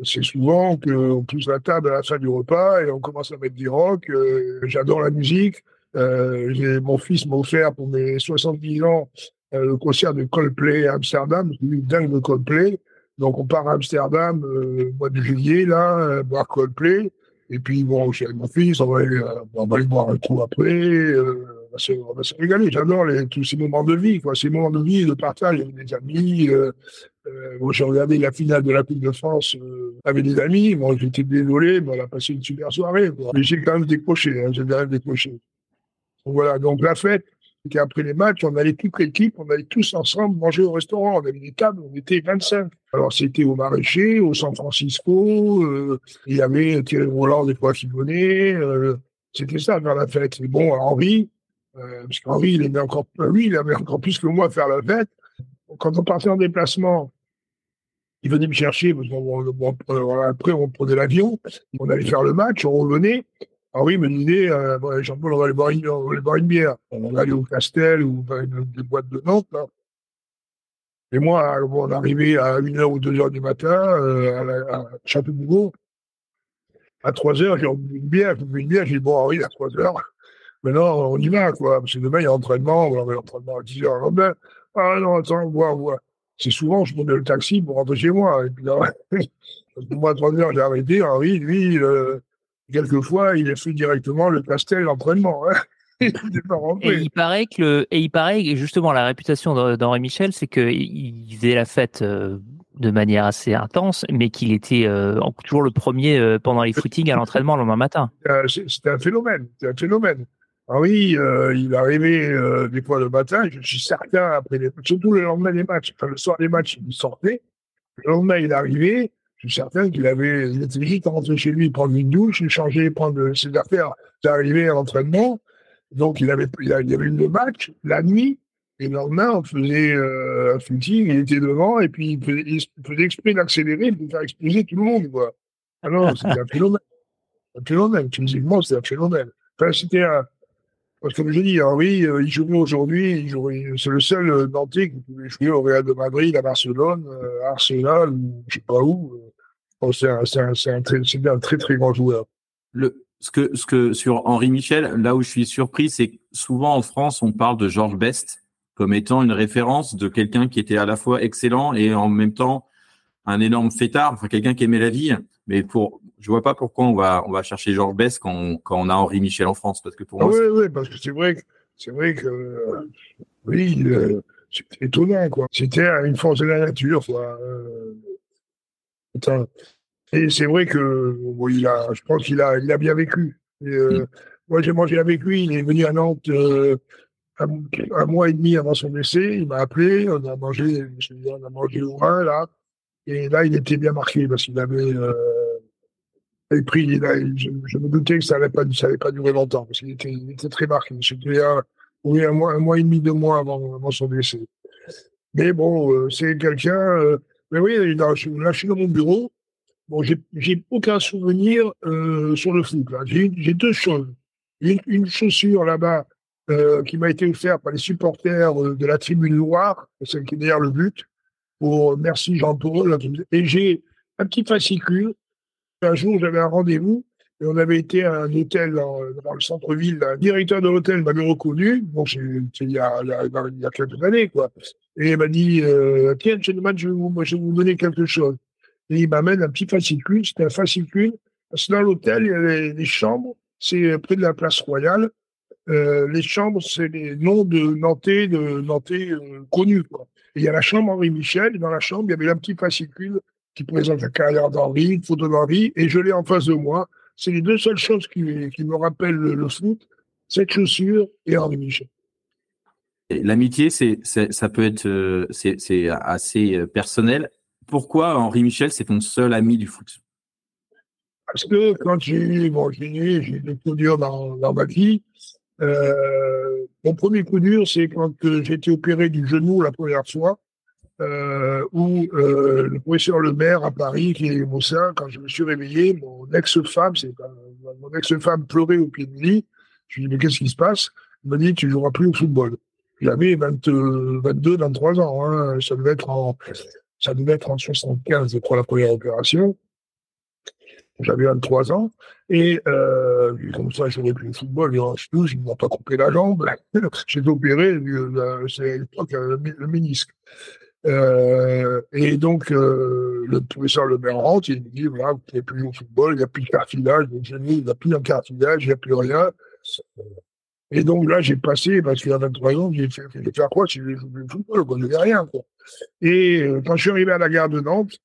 c'est souvent qu'on pousse la table à la fin du repas et on commence à mettre du rock. Euh, j'adore la musique. Euh, mon fils m'a offert pour mes 70 ans euh, le concert de Coldplay à Amsterdam. Je suis dingue de Coldplay. Donc on part à Amsterdam au mois de juillet, là, boire Coldplay. Et puis bon, chez mon fils, on va aller, on va aller boire un coup après. on va se régaler. J'adore tous ces moments de vie, quoi. Ces moments de vie, de partage avec des amis. Euh, moi, j'ai regardé la finale de la Coupe de France euh, avec des amis. Bon, j'étais désolé, mais on a passé une super soirée. Mais j'ai quand même décroché. Hein, j'ai quand même décroché. Donc, voilà. Donc la fête, c'était après les matchs, on allait toute l'équipe, on allait tous ensemble manger au restaurant. On avait des tables, on était 25. Alors c'était au Maraîcher, au San Francisco. Euh, il y avait Thierry Roland des fois Fibonnet. Euh, c'était ça faire la fête. Et bon, Henri, euh, parce qu'Henri, il aimait encore, lui, il aimait encore plus que moi faire la fête quand on partait en déplacement, ils venaient me chercher, après on prenait l'avion, on allait faire le match, on revenait. Henri me disait, euh, Jean-Paul, on va aller boire une, bière. On allait au Castel ou dans des boîtes de Nantes. Et moi, on arrivait à 1h ou 2h du matin euh, à, Château-Bouveau. À 3h, j'ai bu une bière, j'ai bu une bière, j'ai dit, bon, Henri, à 3h, maintenant, on y va, quoi. Parce que demain, il y a entraînement, on avait l'entraînement à 10h. Ah non, attends, voir, voir. C'est souvent, je prenais le taxi pour rentrer chez moi. Et puis là, [laughs] moi, à 3 heures, j'ai arrêté. Henri, lui, euh, quelquefois, il a fait directement le castel d'entraînement. Hein. [laughs] et il paraît que et il paraît justement la réputation d'Henri Michel, c'est qu'il faisait la fête euh, de manière assez intense, mais qu'il était euh, toujours le premier pendant les footings à l'entraînement le lendemain matin. C'était un phénomène, un phénomène. Ah oui, euh, il arrivait euh, des fois le matin, je suis certain, après les, surtout le lendemain des matchs, enfin, le soir des matchs, il sortait. Le lendemain, il arrivait, je suis certain qu'il avait, il était vite rentré chez lui, prendre une douche, changer, prendre ses affaires, d'arriver à l'entraînement. Donc, il avait, il avait le match, la nuit, et le lendemain, on faisait euh, un footing, il était devant, et puis il faisait, il faisait exprès d'accélérer pour faire exploser tout le monde, quoi. Alors, ah c'était [laughs] un phénomène. Un phénomène, physiquement, c'était un phénomène. Enfin, c'était un, comme je dis, hein, oui, euh, il joue aujourd'hui, c'est le seul euh, Nantais qui pouvait jouer au Real de Madrid, à Barcelone, euh, à Arsenal, je sais pas où. c'est un, un, un, très, un très très grand joueur. Le, ce que, ce que sur Henri Michel, là où je suis surpris, c'est que souvent en France, on parle de Georges Best comme étant une référence de quelqu'un qui était à la fois excellent et en même temps un énorme fêtard, enfin quelqu'un qui aimait la vie. Mais pour, je vois pas pourquoi on va, on va chercher Georges Bess quand on, quand on a Henri Michel en France, parce que pour ah moi. Oui, oui, parce que c'est vrai que, c'est vrai que, euh, oui, euh, c'était étonnant, quoi. C'était une force de la nature, quoi. Euh, et c'est vrai que, bon, il a, je pense qu'il a, il a bien vécu. Et, mm. Moi, j'ai mangé avec lui. Il est venu à Nantes un, un, mois et demi avant son décès. Il m'a appelé. On a mangé, on a mangé au vin, là. Et là, il était bien marqué parce qu'il avait puis, je, me doutais que ça n'allait pas, durer longtemps, parce qu'il était, il très marqué. C'était un, oui, un mois, et demi, deux mois avant, son décès. Mais bon, euh, c'est quelqu'un. Euh, mais oui, là, je, là, je suis dans mon bureau. Bon, j'ai aucun souvenir euh, sur le foot. J'ai deux choses. Une, chaussure là-bas euh, qui m'a été offerte par les supporters de la tribune Loire, celle qui est derrière le but, pour merci Jean-Paul. Et j'ai un petit fascicule un jour, j'avais un rendez-vous et on avait été à un hôtel dans, le centre-ville. Le directeur de l'hôtel m'avait reconnu. Bon, c'est il, y a, quelques années, quoi. Et il m'a dit euh, Tiens, vous, je vais vous donner quelque chose. Et il m'amène un petit fascicule. C'était un fascicule que dans l'hôtel, il y a les, chambres, c'est près de la place royale. Euh, les chambres, c'est les noms de Nantais, de Nantais euh, connus. Quoi. Il y a la chambre Henri Michel, et dans la chambre, il y avait un petit fascicule qui présente la carrière d'Henri, une photo d'Henri, et je l'ai en face de moi. C'est les deux seules choses qui, qui me rappellent le, le foot, cette chaussure et Henri Michel. L'amitié, c'est, ça peut être, euh, c'est assez euh, personnel. Pourquoi Henri Michel, c'est ton seul ami du foot? Parce que quand j'ai bon, j'ai j'ai des coups durs dans, dans ma vie. Euh, mon premier coup dur, c'est quand j'ai été opéré du genou la première fois, euh, où euh, le professeur Le Maire à Paris, qui est mon sein, quand je me suis réveillé, mon ex-femme, c'est mon ex-femme pleurait au pied du lit. Je lui ai dit, mais qu'est-ce qui se passe? Il m'a dit, tu joueras plus au football. J'avais 22, 23 ans. Hein. Ça devait être en, ça devait être en 75, je crois, la première opération. J'avais 23 ans. Et euh, comme ça, je n'aurais plus le football. Je ne pas coupé la jambe. [laughs] J'ai opéré, euh, c'est à l'époque euh, le ménisque. Euh, et donc, euh, le professeur Le rentre, il me dit, voilà, vous n'avez plus au football, il n'y a plus de cartilage, il n'y a plus de cartilage, il n'y a plus rien. Et donc là, j'ai passé, parce qu'il y a 23 ans, j'ai fait, fait faire quoi si je jouer le football, quoi, je n'avais rien. Quoi. Et euh, quand je suis arrivé à la gare de Nantes,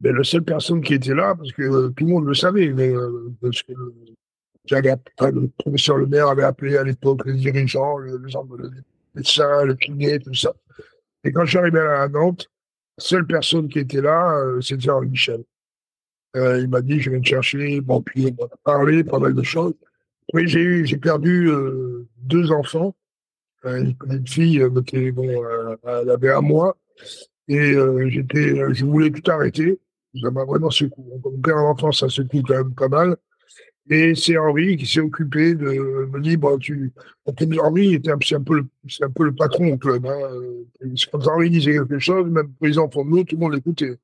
ben, la seule personne qui était là, parce que euh, tout le monde le savait, mais euh, parce que le professeur Le Maire avait appelé à l'époque les dirigeants, les, les médecins, le kiné, tout ça. Et quand je suis arrivé à Nantes, la seule personne qui était là, c'était Henri Michel. il m'a dit, je viens te chercher. Bon, puis on a parlé, pas mal de choses. Oui, j'ai eu, j'ai perdu euh, deux enfants. Euh, une, fille, euh, qui, bon, elle avait un mois, et j'étais, je voulais tout arrêter. Ça m'a vraiment secoué. Mon père en enfant, ça secoue quand même pas mal. Et c'est Henri qui s'est occupé de me dire, bon, tu, Henri était c'est un peu c'est un peu le patron au club, hein. Quand Henri disait quelque chose, même de nous, tout le monde l'écoutait.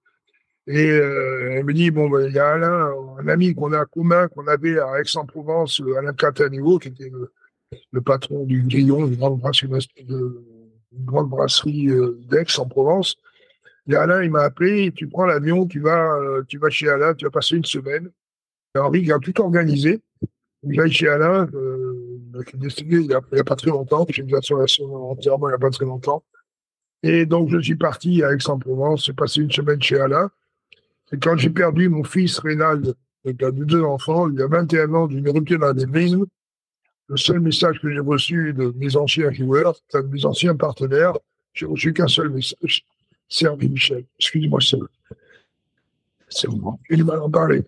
Et euh, elle me dit, bon, ben, il y a Alain, un ami qu'on a commun, qu'on avait à Aix-en-Provence, euh, Alain Cataniveau, qui était le, patron du Grillon, une grande brasserie, une grande brasserie euh, d'Aix-en-Provence. Et Alain, il m'a appelé, tu prends l'avion, tu vas, tu vas chez Alain, tu vas passer une semaine. Henri, il a tout organisé. J'allais chez Alain, euh, qui est décédé il n'y a, pas très longtemps, j'ai une son entièrement il n'y a pas très longtemps. Et donc, je suis parti à Aix-en-Provence, j'ai passé une semaine chez Alain. Et quand j'ai perdu mon fils Rénal, qui a deux enfants, il y a 21 ans d'une rupture d'anémisme, le seul message que j'ai reçu de mes anciens joueurs, de mes anciens partenaires, j'ai reçu qu'un seul message. Henri Michel. Excusez-moi, c'est bon. J'ai du mal à en parler.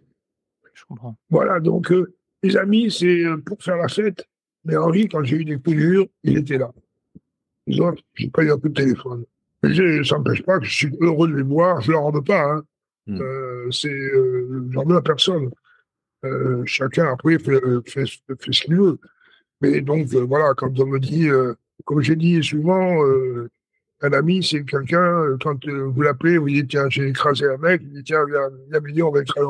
Je comprends. Voilà, donc, euh, les amis, c'est euh, pour faire la fête. Mais Henri, quand j'ai eu des coups il était là. Les autres, j'ai pas eu un coup de téléphone. Mais ça n'empêche pas que je suis heureux de les voir. Je leur en veux pas. Hein. Hmm. Euh, c'est euh, j'en veux à personne. Euh, chacun après fait, fait, fait, ce qu'il veut. Mais donc voilà, quand on me dit, comme j'ai dit souvent, un ami, c'est quelqu'un, quand vous l'appelez, vous dites, tiens, j'ai écrasé un mec, il dit, tiens, viens, viens, on va, écraser,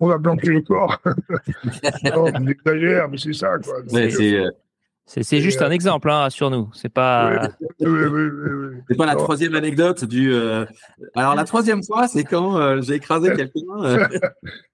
on va planter le corps. [laughs] non, j'exagère, mais c'est ça, quoi. C'est juste un exemple, hein, rassure-nous. C'est pas. [laughs] c'est pas la troisième anecdote du. Euh, alors la troisième fois, c'est quand euh, j'ai écrasé [laughs] quelqu'un. Euh.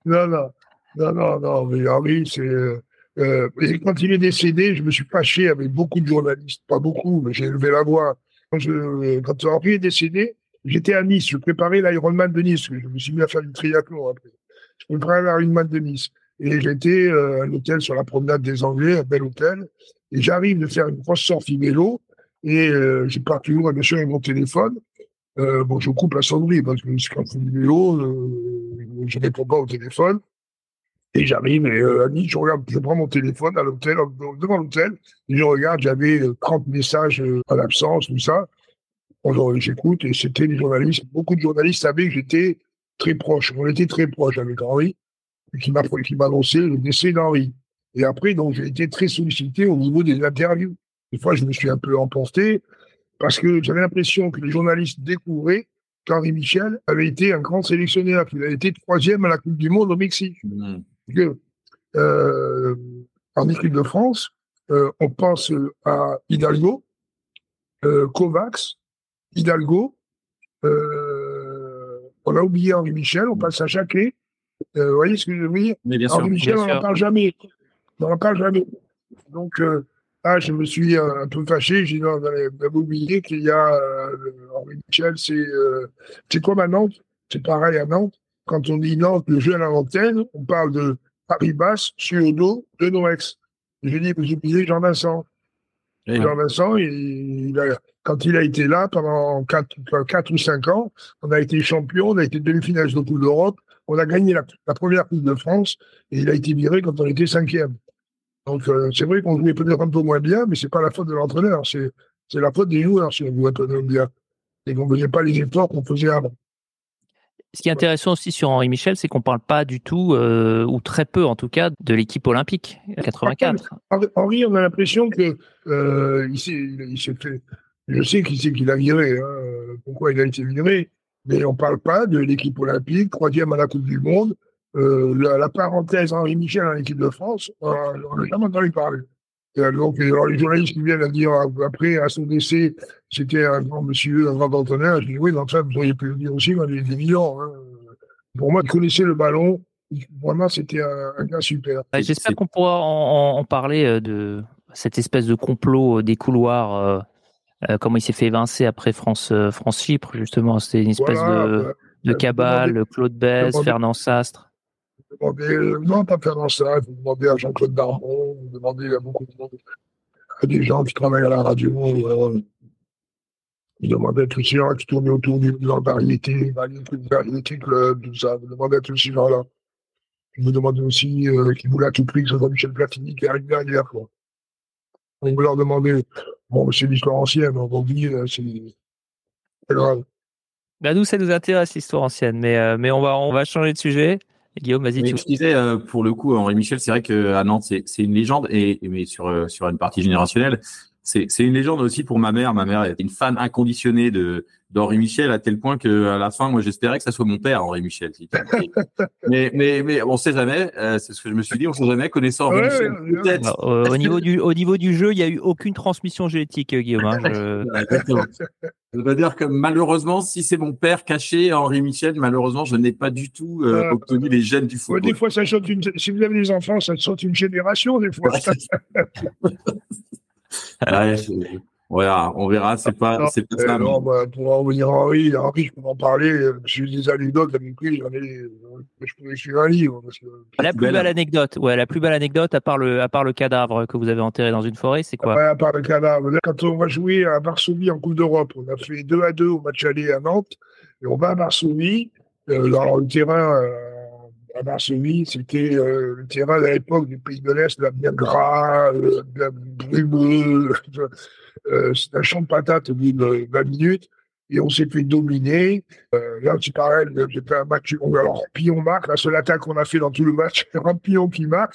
non, non, non, non, non. Mais Henri, c'est. quand il est décédé, je me suis fâché avec beaucoup de journalistes, pas beaucoup, mais j'ai élevé la voix. Quand, je, quand Henri est décédé, j'étais à Nice, je préparais l'Ironman de Nice. Je me suis mis à faire du triathlon après. Je préparais l'Ironman de Nice. Et j'étais à un hôtel sur la promenade des Anglais, un bel hôtel. Et j'arrive de faire une grosse sortie vélo et euh, j'ai pas toujours, bien sûr, avec mon téléphone. Euh, bon, je coupe la sonnerie parce que quand je fais du vélo, euh, je réponds pas au téléphone. Et j'arrive et euh, Nice, je regarde, je prends mon téléphone à l'hôtel, devant l'hôtel, et je regarde, j'avais 30 messages euh, à l'absence, tout ça. J'écoute et c'était les journalistes. Beaucoup de journalistes savaient que j'étais très proche. On était très proche avec Henri, qui m'a annoncé le décès d'Henri. Et après, donc, j'ai été très sollicité au niveau des interviews. Des fois, je me suis un peu emporté parce que j'avais l'impression que les journalistes découvraient qu'Henri Michel avait été un grand sélectionneur, qu'il a été troisième à la Coupe du Monde au Mexique. Mmh. Euh, en équipe de France, euh, on pense à Hidalgo, euh, Kovacs, Hidalgo, euh, on a oublié Henri Michel, on passe à Jacquet, Euh, vous voyez ce que je veux dire? Mais bien sûr. Henri Michel, bien on n'en parle jamais. On n'en parle jamais. Donc, euh, ah, je me suis euh, un peu fâché. J'ai dit, non, vous oublié qu'il y a euh, Henri Michel, c'est euh, c'est comme à Nantes? C'est pareil à Nantes. Quand on dit Nantes, le jeu à la antenne, on parle de Paris Basse, Suodo, de Noex. J'ai dit, vous oubliez Jean-Vincent. Jean-Vincent, il, il a- quand il a été là pendant 4, ou 5 ans, on a été champion, on a été demi-finaliste de Coupe d'Europe, on a gagné la, la première Coupe de France et il a été viré quand on était cinquième. Donc euh, c'est vrai qu'on jouait peut-être un peu moins bien, mais c'est pas la faute de l'entraîneur, c'est c'est la faute des joueurs si on jouait un peu moins bien. Et qu'on ne faisait pas les efforts qu'on faisait avant. Ce qui est intéressant aussi sur Henri Michel, c'est qu'on parle pas du tout, euh, ou très peu en tout cas, de l'équipe olympique 84. Henri- Henri, on a l'impression que euh, il fait. Je sais qui c'est qu'il a viré, hein, pourquoi il a été viré, mais on parle pas de l'équipe olympique, troisième à la Coupe du Monde. Euh, la, la parenthèse Henri Michel en équipe de France, on n'a jamais entendu parler. Euh, donc, alors, les journalistes qui viennent à dire euh, après, à son décès, c'était un grand monsieur, un grand entraîneur. Je dis oui, mais enfin, vous auriez pu le dire aussi, on avait des millions. Hein. Pour moi, il connaissait le ballon. Vraiment, c'était un, un gars super. Ouais, J'espère qu'on pourra en, en- en parler euh, de cette espèce de complot euh, des couloirs, euh, euh, comment il s'est fait évincer après France, euh, France Chypre, justement. C'était une espèce Voilà, de, euh, de euh, cabale, Claude Bess, Fernand Sastre. Demander, euh, non, pas faire dans ça, il faut demander à Jean-Claude Darmon, demander à beaucoup de monde, à des gens qui travaillent à la radio, euh, demander à tous ces gens qui tournaient autour du de la variété, variété, variété club, tout ça, vous demandez à tous ces gens-là. Me demandais aussi euh, qui voulaient à tout prix que ce soit Michel Platini qui arrive derrière, quoi. On veut leur demander, bon, c'est l'histoire ancienne, on va oublier, c'est c'est grave. Bah, nous, ça nous intéresse l'histoire ancienne, mais, euh, mais on, va, on va changer de sujet. Guillaume, vas-y, tu je disais, euh, pour le coup, Henri Michel, c'est vrai qu'à Nantes, c'est une légende, et, et- mais sur, euh, sur une partie générationnelle, c'est c'est une légende aussi pour ma mère. Ma mère est une fan inconditionnée de d'Henri Michel, à tel point que à la fin, moi, j'espérais que ça soit mon père, Henri Michel. [laughs] mais, mais, mais on sait jamais, euh, c'est ce que je me suis dit, on sait jamais, connaissant Henri Ouais, Michel, ouais, ouais. peut-être. Alors, euh, au, niveau du, au niveau du jeu, il n'y a eu aucune transmission génétique, euh, Guillaume. hein, je-. Je veux dire que malheureusement, si c'est mon père caché, Henri Michel, malheureusement, je n'ai pas du tout euh, Ah. obtenu les gènes du football. des fois, ça saute une, si vous avez des enfants, ça saute une génération, des fois. [laughs] Voilà, on verra. C'est pas, Non, c'est pas Euh, ça. non, bah, pour en revenir à Henri, Henri, je peux en parler. J'ai eu des anecdotes avec lui, j'en ai, euh, je peux écrire un livre. Parce que, La plus belle. belle anecdote, ouais, la plus belle anecdote, à part le, à part le cadavre que vous avez enterré dans une forêt, c'est quoi? Ouais, à part le cadavre. Quand on va jouer à Varsovie en Coupe d'Europe, on a fait 2 à 2 au match aller à Nantes, et on va à Varsovie. Euh, alors, le terrain euh, à Varsovie, c'était euh, le terrain à l'époque du pays de l'Est, là, bien gras, euh, bien brumeux. [laughs] Euh, c'est un champ de patates au bout de 20 minutes. Et on s'est fait dominer. Euh, là, c'est pareil, j'ai fait un match. On, alors, Rampillon marque, la seule attaque qu'on a fait dans tout le match, c'est Rampillon qui marque.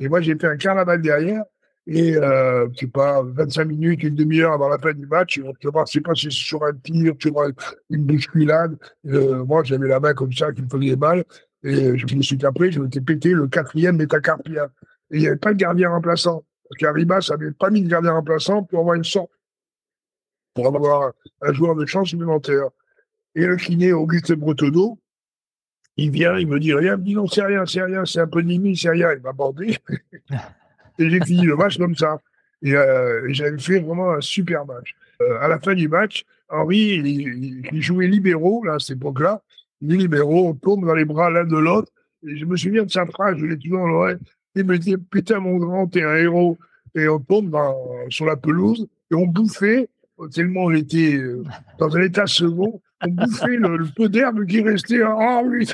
Et moi, j'ai fait un carnaval derrière. Et, euh, je sais pas, 25 minutes, une demi-heure avant la fin du match, on ne sait pas si c'est sur un tir, sur un- une bousculade. Euh, moi, j'avais la main comme ça qui me faisait mal. Et je me suis tapé, je m'étais pété le quatrième métacarpien. Et il n'y avait pas de gardien remplaçant. Parce qu'Aribas n'avait pas mis de gardien remplaçant pour avoir une sorte, pour avoir un joueur de chance supplémentaire. Et le kiné Auguste Bretonneau, il vient, il me dit rien, il me dit non, c'est rien, c'est rien, c'est un peu nimi, c'est rien. Il m'a bordé. [laughs] et j'ai fini le match comme ça. Et euh, j'avais fait vraiment un super match. Euh, à la fin du match, Henri, il jouait libéraux, là, à cette époque-là. Les libéraux, on tombe dans les bras l'un de l'autre. Et je me souviens de sa phrase, je l'ai toujours dans l'oreille. Il me dit Putain, mon grand, t'es un héros. Et on tombe dans- sur la pelouse et on bouffait, tellement on était euh, dans un état second, on bouffait le, le peu d'herbe qui restait. Ah oui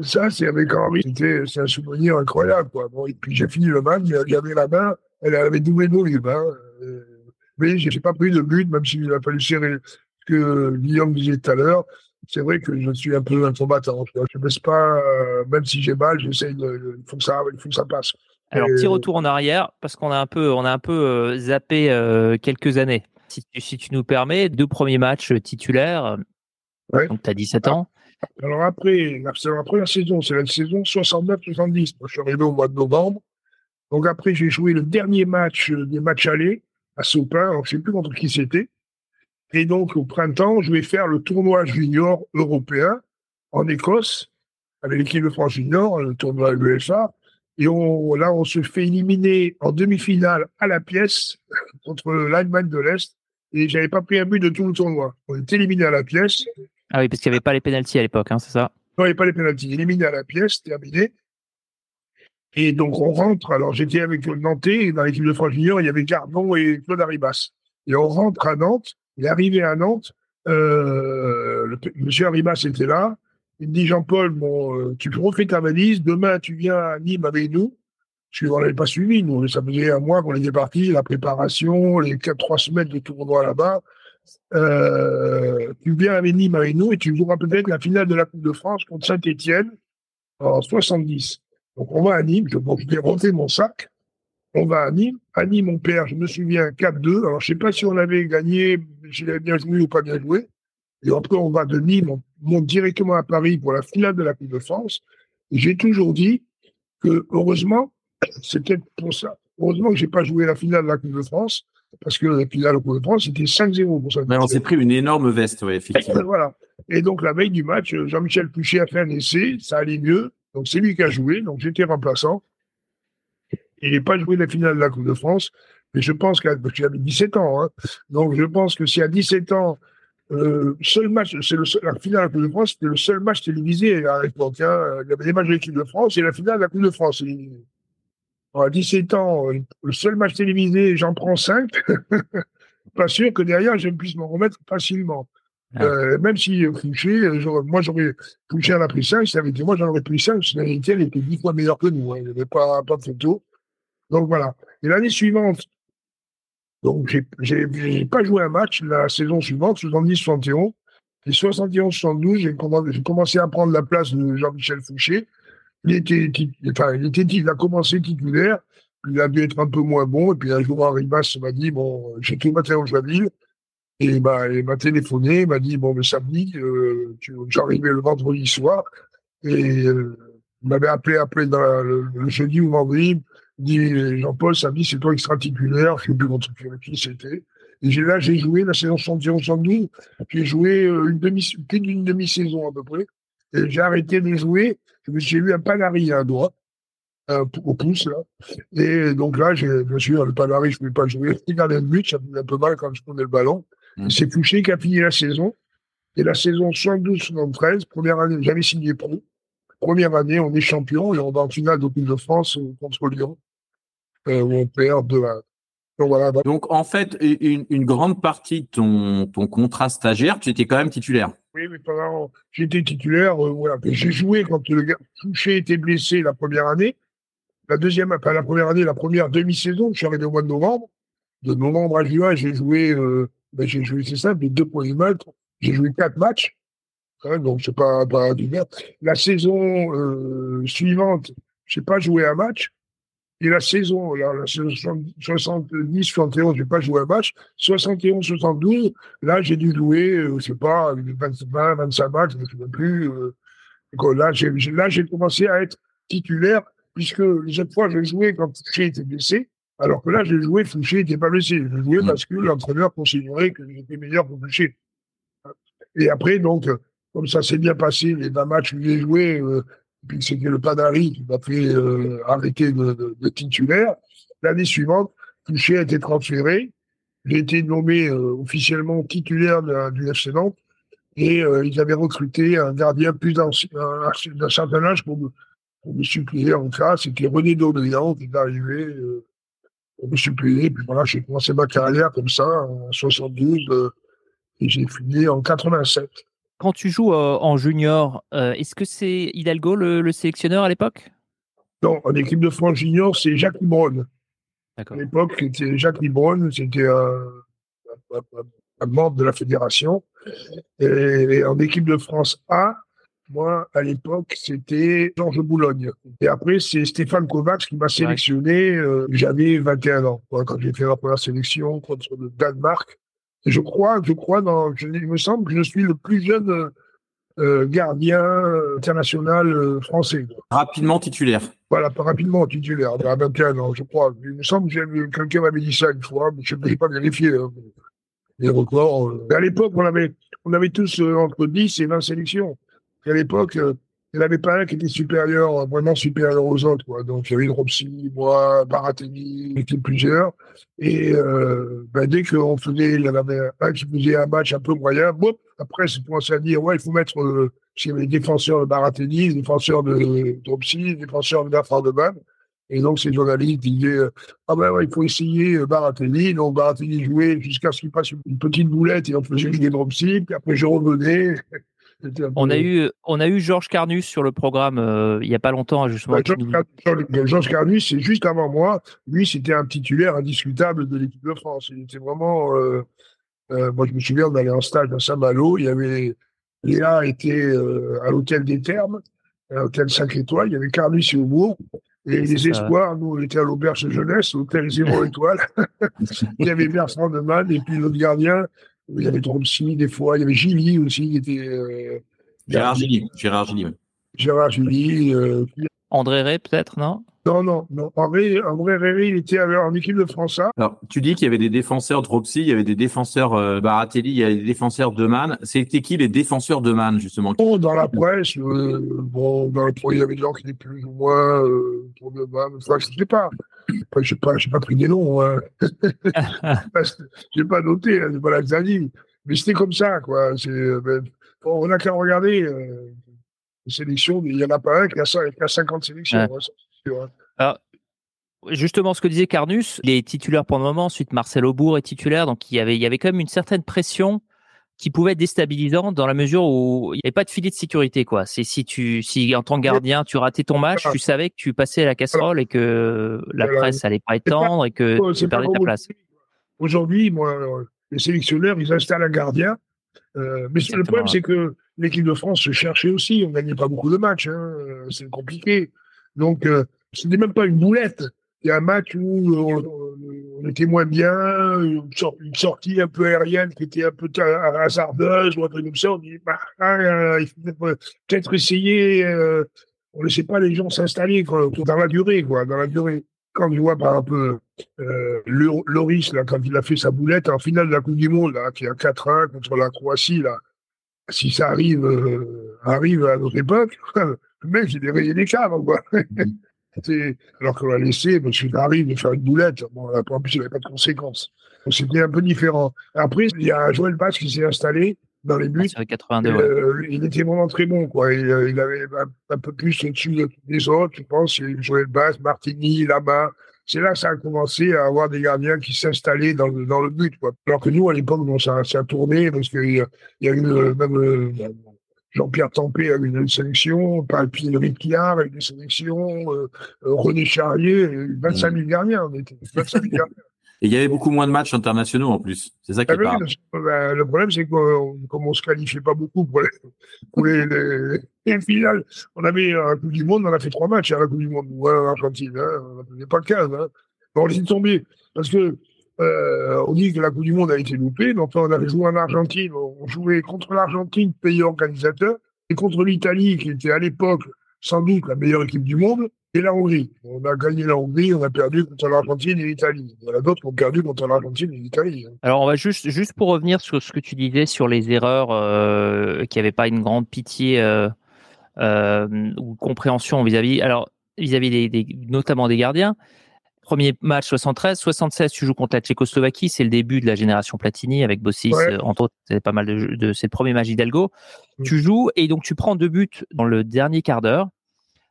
Ça, c'est avec Henri. C'était, un souvenir incroyable. Quoi. Et puis j'ai fini le match, j'avais la main, elle avait doublé nos les mains. Euh, mais j'ai j'ai pas pris de but, même s'il a fallu serrer. Que Guillaume disait tout à l'heure, c'est vrai que je suis un peu un combattant. Je ne baisse pas, euh, même si j'ai mal, j'essaye de. Il faut que ça, il faut que ça passe. Alors, Et- petit retour en arrière, parce qu'on a un peu, on a un peu euh, zappé euh, quelques années. Si tu, si tu nous permets, deux premiers matchs titulaires. Ouais. Donc, tu as 17 ans. Alors après, la- c'est la première saison, c'est la saison 69-70. Moi, je suis arrivé au mois de novembre. Donc après, j'ai joué le dernier match des matchs allés à Sopin. Alors, je ne sais plus contre qui c'était. Et donc, au printemps, je vais faire le tournoi junior européen en Écosse. avec l'équipe de France Junior, le tournoi UEFA. Et on, là, on se fait éliminer en demi-finale à la pièce [laughs] contre l'Allemagne de l'Est. Et j'avais pas pris un but de tout le tournoi. On est éliminé à la pièce. Ah oui, parce qu'il n'y avait pas les pénalties à l'époque, hein, c'est ça? Non, il n'y avait pas les pénalties. Éliminé à la pièce, terminé. Et donc, on rentre. Alors, j'étais avec Nantais, dans l'équipe de France Junior, il y avait Gardon et Claude Arribas. Et on rentre à Nantes. Il est arrivé à Nantes. Euh, le, monsieur Arribas était là. Il me dit, Jean-Paul, bon, euh, tu refais ta valise. Demain, tu viens à Nîmes avec nous. Parce qu'on n'avait pas suivi, nous. Ça faisait un mois qu'on était partis, la préparation, les quatre, trois semaines de tournoi là-bas. Euh, tu viens avec Nîmes avec nous et tu joueras peut-être la finale de la Coupe de France contre Saint-Etienne en 70. Donc on va à Nîmes, je, bon, je vais rentrer mon sac, on va à Nîmes. À Nîmes, mon père, je me souviens, 4-2. Alors je sais pas si on avait gagné, si avait bien joué ou pas bien joué. Et après, on va de Nîmes, on monte directement à Paris pour la finale de la Coupe de France. Et j'ai toujours dit que, heureusement, [coughs] c'est peut-être pour ça. Heureusement que j'ai pas joué la finale de la Coupe de France, parce que la finale de la Coupe de France, c'était 5-0 pour ça. Mais on s'est pris une énorme veste, oui, effectivement. [laughs] voilà. Et donc, la veille du match, Jean-Michel Puchet a fait un essai, ça allait mieux. Donc, c'est lui qui a joué, donc j'étais remplaçant. Il n'est pas joué la finale de la Coupe de France, mais je pense qu'il avait 17 ans. Hein. Donc, je pense que si à 17 ans, euh, seul match, c'est la finale de la Coupe de France, c'était le seul match télévisé à l'époque. Hein. Il y avait des matchs de l'équipe de France et la finale de la Coupe de France à 17 ans, le seul match télévisé, j'en prends 5. [laughs] pas sûr que derrière, je puisse m'en remettre facilement. Ah. Euh, même si Fouché, euh, moi j'aurais Fouché en a pris 5, ça avait été moi j'en aurais pris 5, parce que était 10 fois meilleur que nous, hein. il n'y avait pas, pas de photo. Donc voilà. Et l'année suivante, donc j'ai pas joué un match la saison suivante, 70-71. Et 71-72, j'ai commencé à prendre la place de Jean-Michel Fouché il était, enfin, il était, il a commencé titulaire. Il a dû être un peu moins bon. Et puis un jour, Henri Bass m'a dit, bon, j'ai tout matin au Joinville. Et bah, il m'a téléphoné, il m'a dit, bon, le samedi, euh, j'arrivais le vendredi soir. Et euh, il m'avait appelé après le, jeudi ou vendredi. Il dit, Jean-Paul, samedi, c'est toi titulaire. Je ne sais plus contre qui c'était. Et là, j'ai joué la saison 71-72. J'ai joué euh, une demi, plus d'une demi-saison à peu près. Et j'ai arrêté de jouer j'ai eu un panari à un doigt, au pouce, là. Et donc là, bien sûr, le panari, je ne pouvais pas jouer. Il gardait le but, ça faisait un peu mal quand je prenais le ballon. Mmh. C'est Fouché qui a fini la saison. Et la saison 72-73, première année, j'avais signé pro. Première année, on est champion et on va en finale de de France euh, contre Lyon, euh, où on perd de la. Donc, voilà. Donc en fait, une, une, grande partie de ton, ton contrat stagiaire, tu étais quand même titulaire. Oui, mais pendant, j'étais titulaire, euh, voilà. J'ai joué quand le gars Fouché était blessé la première année. La deuxième, pas la première année, la première demi-saison, je suis arrivé au mois de novembre. De novembre à juin, j'ai joué, euh, ben, j'ai joué, c'est simple, les deux premiers matchs. J'ai joué quatre matchs. Hein, donc c'est pas, pas du bien. La saison euh, suivante, j'ai pas joué un match. Et la saison, la, la saison 70-71, j'ai pas joué un match. 71-72, là, j'ai dû jouer, euh, je sais pas, 20, 25 matchs, je ne souviens plus. Euh, là, j'ai, là, j'ai commencé à être titulaire, puisque les autres fois, j'ai joué quand Fouché était blessé, alors que là, j'ai joué, Fouché n'était pas blessé. J'ai joué mmh. parce que l'entraîneur considérait que j'étais meilleur que Fouché. Et après, donc, comme ça s'est bien passé, les 20 matchs que j'ai joués, euh, puis c'était le Padari qui m'a fait euh, arrêter de, titulaire. L'année suivante, Touché a été transféré. J'ai été nommé euh, officiellement titulaire du FC Nantes et euh, ils avaient recruté un gardien plus d'un certain âge pour me, suppléer en cas. C'était René Daudrian qui est arrivé pour me suppléer. Puis voilà, j'ai commencé ma carrière comme ça en 72 et j'ai fini en 87 quand tu joues en junior, est-ce que c'est Hidalgo le, sélectionneur à l'époque? Non, en équipe de France junior, c'est Jacques Libron. À l'époque, c'était Jacques Libron, c'était un, membre de la fédération. Et, en équipe de France A, moi, à l'époque, c'était Georges Boulogne. Et après, c'est Stéphane Kovacs qui m'a sélectionné. Euh, j'avais 21 ans quand j'ai fait ma première sélection contre le Danemark je crois, je crois, dans, il me semble que je suis le plus jeune euh, gardien international euh, français. Rapidement titulaire. Voilà, pas rapidement titulaire, à 21 ans, je crois. Il me semble que quelqu'un m'avait dit ça une fois, mais je n'ai pas vérifié hein, les records. Euh. à l'époque, on avait, on avait tous entre 10 et 20 sélections. à l'époque, n'y en avait pas un qui était supérieur, vraiment supérieur aux autres. Quoi. Donc, il y avait Dropsy, moi, Baratini, il était plusieurs. Et euh, ben, dès qu'on faisait, il y en avait un qui faisait un match un peu moyen, bon, après, c'est commencé à dire, ouais, il faut mettre, euh, y avait les défenseurs de Baratini, les défenseurs de Dropsy, les défenseurs de Nafrandeman. Et donc, ces journalistes disaient, euh, ah ben il faut essayer euh, Baratini. Donc, Baratini jouait jusqu'à ce qu'il passe une petite boulette et on faisait des Dropsy. Puis après, je revenais. On a eu, on a eu Georges Carnus sur le programme euh, il n'y a pas longtemps, justement. Bah, Georges Carnus, c'est juste avant moi. Lui, c'était un titulaire indiscutable de l'équipe de France. Il était vraiment. Euh, euh, moi, je me souviens d'aller en stage à Saint-Malo. Il y avait. Léa était à l'hôtel des Thermes, à l'hôtel 5 étoiles. Il y avait Carnus et Aubourg. Et les espoirs, nous, on était à l'auberge jeunesse, l'hôtel 0 étoiles. [laughs] il y avait Bertrand de Man et puis notre gardien, il y avait Dromsy, des fois. Il y avait Gilly aussi, qui était. Euh, Gérard Gilly. Gérard Gilly, Gérard Gilly. Euh, André Ré, peut-être, non? Non, non, non. André, André Ré, il était en équipe de France Alors, tu dis qu'il y avait des défenseurs Dropsy, il y avait des défenseurs euh, Baratelli, il y avait des défenseurs de Man. C'était qui les défenseurs de Man, justement? Bon, Dans la presse, euh, bon, dans le il y avait des gens qui étaient plus ou moins euh, pour de Man. Enfin, je ne sais pas. Je n'ai pas, pas pris des noms. Hein. [laughs] je n'ai pas noté, hein, c'est pas la Mais c'était comme ça, quoi. Ben, on n'a qu'à regarder euh, les sélections. Il n'y en a pas un qui a, qui a 50 sélections. Hein, hein. Alors, justement, ce que disait Carnus, il est titulaire pour le moment. Ensuite, Marcel Aubourg est titulaire. Donc, il y avait, il y avait quand même une certaine pression qui pouvait être déstabilisante dans la mesure où il n'y avait pas de filet de sécurité quoi. C'est si tu si en tant que gardien tu ratais ton match, tu savais que tu passais à la casserole et que la presse allait pas étendre et que tu perdais ta place. Aujourd'hui, moi, les sélectionneurs, ils installent un gardien. Euh, mais le problème, c'est que l'équipe de France se cherchait aussi. On gagnait pas beaucoup de matchs. Hein. C'est compliqué. Donc, euh, ce n'est même pas une boulette. Il y a un match où on, était moins bien, une, sortie un peu aérienne qui était un peu hasardeuse ou un truc comme ça. On dit, bah, ah, il faut peut-être essayer. Euh, on ne laissait pas les gens s'installer dans la durée, quoi, dans la durée. Quand je vois par exemple euh, Loris, là, quand il a fait sa boulette en finale de la Coupe du Monde, là, qui est à 4-1 contre la Croatie, là, si ça arrive, euh, arrive à notre époque, [laughs] le mec, il rayé des caves, quoi. Alors qu'on l'a laissé, parce qu'il arrive de faire une boulette. Bon, en plus, il n'y avait pas de conséquences. C'était un peu différent. Après, il y a Joël Bass qui s'est installé dans les buts. 82, euh, Il était vraiment très bon. Quoi. Il, euh, il avait un, peu plus au-dessus des autres, je pense. Joël Bass, Martini, Lama. C'est là que ça a commencé à avoir des gardiens qui s'installaient dans le, dans le but. Quoi. Alors que nous, à l'époque, bon, ça, ça a tourné parce qu'il y, y a eu euh, même Jean-Pierre Tempé avec une sélection, Palpine Ricard avec des sélections, euh, euh, René Charrier, 25 000 gardiens. On était 25 000 gardiens. Et il y avait beaucoup moins de matchs internationaux en plus. C'est ça qui ah, parle. Ben, le problème, c'est que comme on se qualifiait pas beaucoup pour les, pour les, les, finales, on avait à la Coupe du Monde, on a fait trois matchs à la Coupe du Monde, ou en Argentine. Hein, on n'avait pas 15. Hein. Bon, on est tombé. Parce que euh, on dit que la Coupe du Monde a été loupée. Donc, on avait joué en Argentine. On jouait contre l'Argentine, pays organisateur, et contre l'Italie, qui était à l'époque sans doute la meilleure équipe du monde, et la Hongrie. On a gagné la Hongrie, on a perdu contre l'Argentine et l'Italie. Il y en a d'autres qui ont perdu contre l'Argentine et l'Italie. Hein. Alors, on va juste, juste pour revenir sur ce que tu disais sur les erreurs, euh, qu'il n'y avait pas une grande pitié euh, euh, ou compréhension vis-à-vis, alors vis-à-vis des, notamment des gardiens. Premier match 73, 76, tu joues contre la Tchécoslovaquie, c'est le début de la génération Platini avec Bossis, euh, entre autres, c'est pas mal de, de c'est le premier match d'Hidalgo. Mm. Tu joues et donc tu prends deux buts dans le dernier quart d'heure.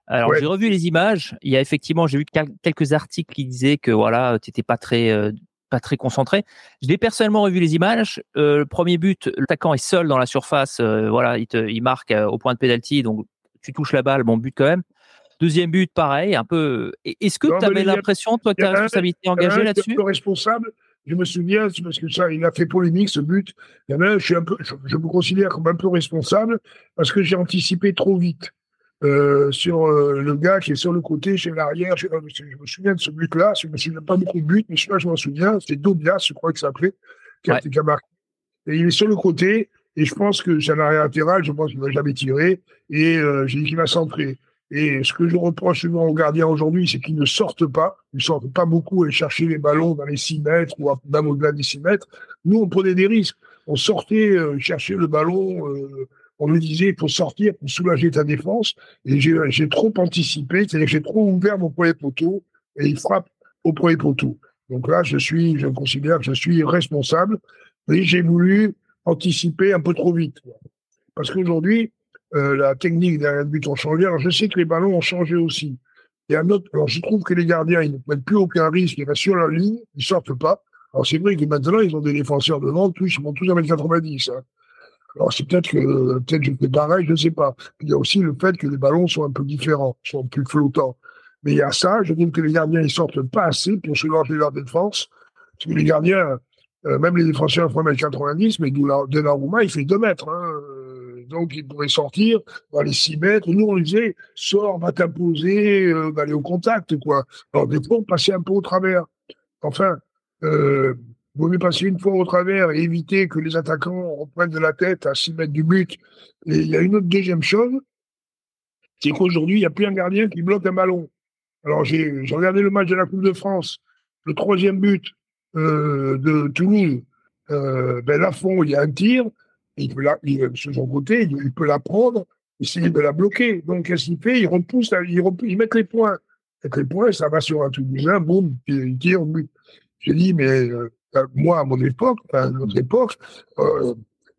Alors j'ai revu les images, il y a effectivement, j'ai vu quelques articles qui disaient que voilà, tu n'étais pas très euh, pas très concentré. Je l'ai personnellement revu les images. Euh, le premier but, l'attaquant est seul dans la surface, voilà, il, te, il marque au point de pénalty, donc tu touches la balle, bon but quand même. Deuxième but, pareil, un peu. Est-ce que tu avais l'impression, toi, que ta responsabilité engagée là-dessus? responsable. Je me souviens, parce que ça, il a fait polémique ce but. Il y en a un, je, suis un peu, je, me considère comme un peu responsable parce que j'ai anticipé trop vite. Euh, sur euh, le gars qui est sur le côté, chez l'arrière. Je, me souviens de ce but-là. Je me souviens pas beaucoup de buts, mais celui-là, je m'en souviens. C'était Dobias, je crois que ça s'appelait, qui a été marqué. Et il est sur le côté. Et je pense que c'est un arrière latéral. Je pense qu'il va jamais tirer. Et euh, j'ai dit qu'il va centrer. Et ce que je reproche souvent aux gardiens aujourd'hui, c'est qu'ils ne sortent pas. Ils ne sortent pas beaucoup et chercher les ballons dans les 6 mètres ou même au-delà des 6 mètres. Nous, on prenait des risques. On sortait, euh, chercher le ballon euh, on nous disait il faut sortir pour soulager ta défense. Et j'ai trop anticipé, c'est-à-dire que j'ai trop ouvert mon premier poteau et il frappe au premier poteau. Donc là, je suis, je considère que je suis responsable, mais j'ai voulu anticiper un peu trop vite. Parce qu'aujourd'hui, euh, la technique derrière le but ont changé. Alors je sais que les ballons ont changé aussi. Et un autre, alors je trouve que les gardiens, ils ne prennent plus aucun risque, ils restent sur la ligne, ils sortent pas. Alors c'est vrai que maintenant, ils ont des défenseurs devant, tous, ils vont tous à 1m90. Hein. Alors c'est peut-être que peut-être je pareil, je ne sais pas. Il y a aussi le fait que les ballons sont un peu différents, sont plus flottants. Mais il y a ça, je trouve que les gardiens ils sortent pas assez pour se lancer leur défense. Parce que les gardiens, euh, même les défenseurs font 1m90, mais Donnarumma, il fait 2 mètres. Hein. Donc il pourrait sortir les 6 mètres. Nous, on disait, sors, va t'imposer, euh, va aller au contact. quoi. Alors des fois, on passait un peu au travers. Enfin, euh, vaut mieux passer une fois au travers et éviter que les attaquants reprennent de la tête à 6 mètres du but. Il y a une autre deuxième chose, c'est qu'aujourd'hui, il n'y a plus un gardien qui bloque un ballon. Alors, j'ai regardé le match de la Coupe de France, le troisième but euh, de Toulouse. Euh, ben, il y a un tir, il peut la, il, sur son côté, il, peut la prendre, essayer de la bloquer. Donc, qu'est-ce qu'il fait? Il repousse, il, repousse, il met les points. Avec les points, ça va sur un Toulousain, boum, il tire, but. J'ai dit, mais euh, euh, moi, à mon époque, à notre époque, euh,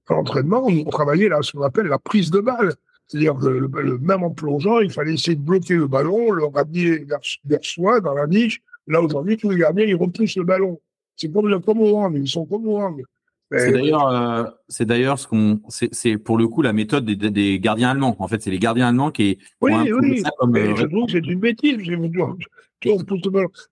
à l'entraînement, on, travaillait là, ce qu'on appelle la prise de balle. C'est-à-dire que le, même en plongeant, il fallait essayer de bloquer le ballon, le ramener vers, vers soi, dans la niche. Là, aujourd'hui, tous les gardiens, ils repoussent le ballon. C'est comme, comme au rang, ils sont comme au rang. C'est d'ailleurs, euh, c'est d'ailleurs ce qu'on, c'est pour le coup la méthode des, des, gardiens allemands. En fait, c'est les gardiens allemands qui. Oui, oui. Ça comme, euh, je trouve que c'est une bêtise.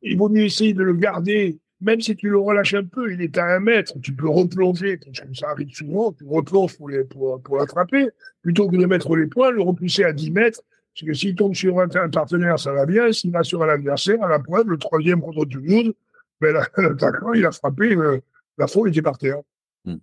Il vaut mieux essayer de le garder même si tu le relâches un peu, il est à un mètre, tu peux replonger, comme ça arrive souvent, tu replonges pour, pour, pour l'attraper, plutôt que de mettre les points, le repousser à 10 mètres, parce que s'il tombe sur un, partenaire, ça va bien, s'il va sur un adversaire, à la preuve, le troisième contre Toulouse, ben, l'attaquant, [laughs] il a frappé, euh, la faute était par terre. Hmm.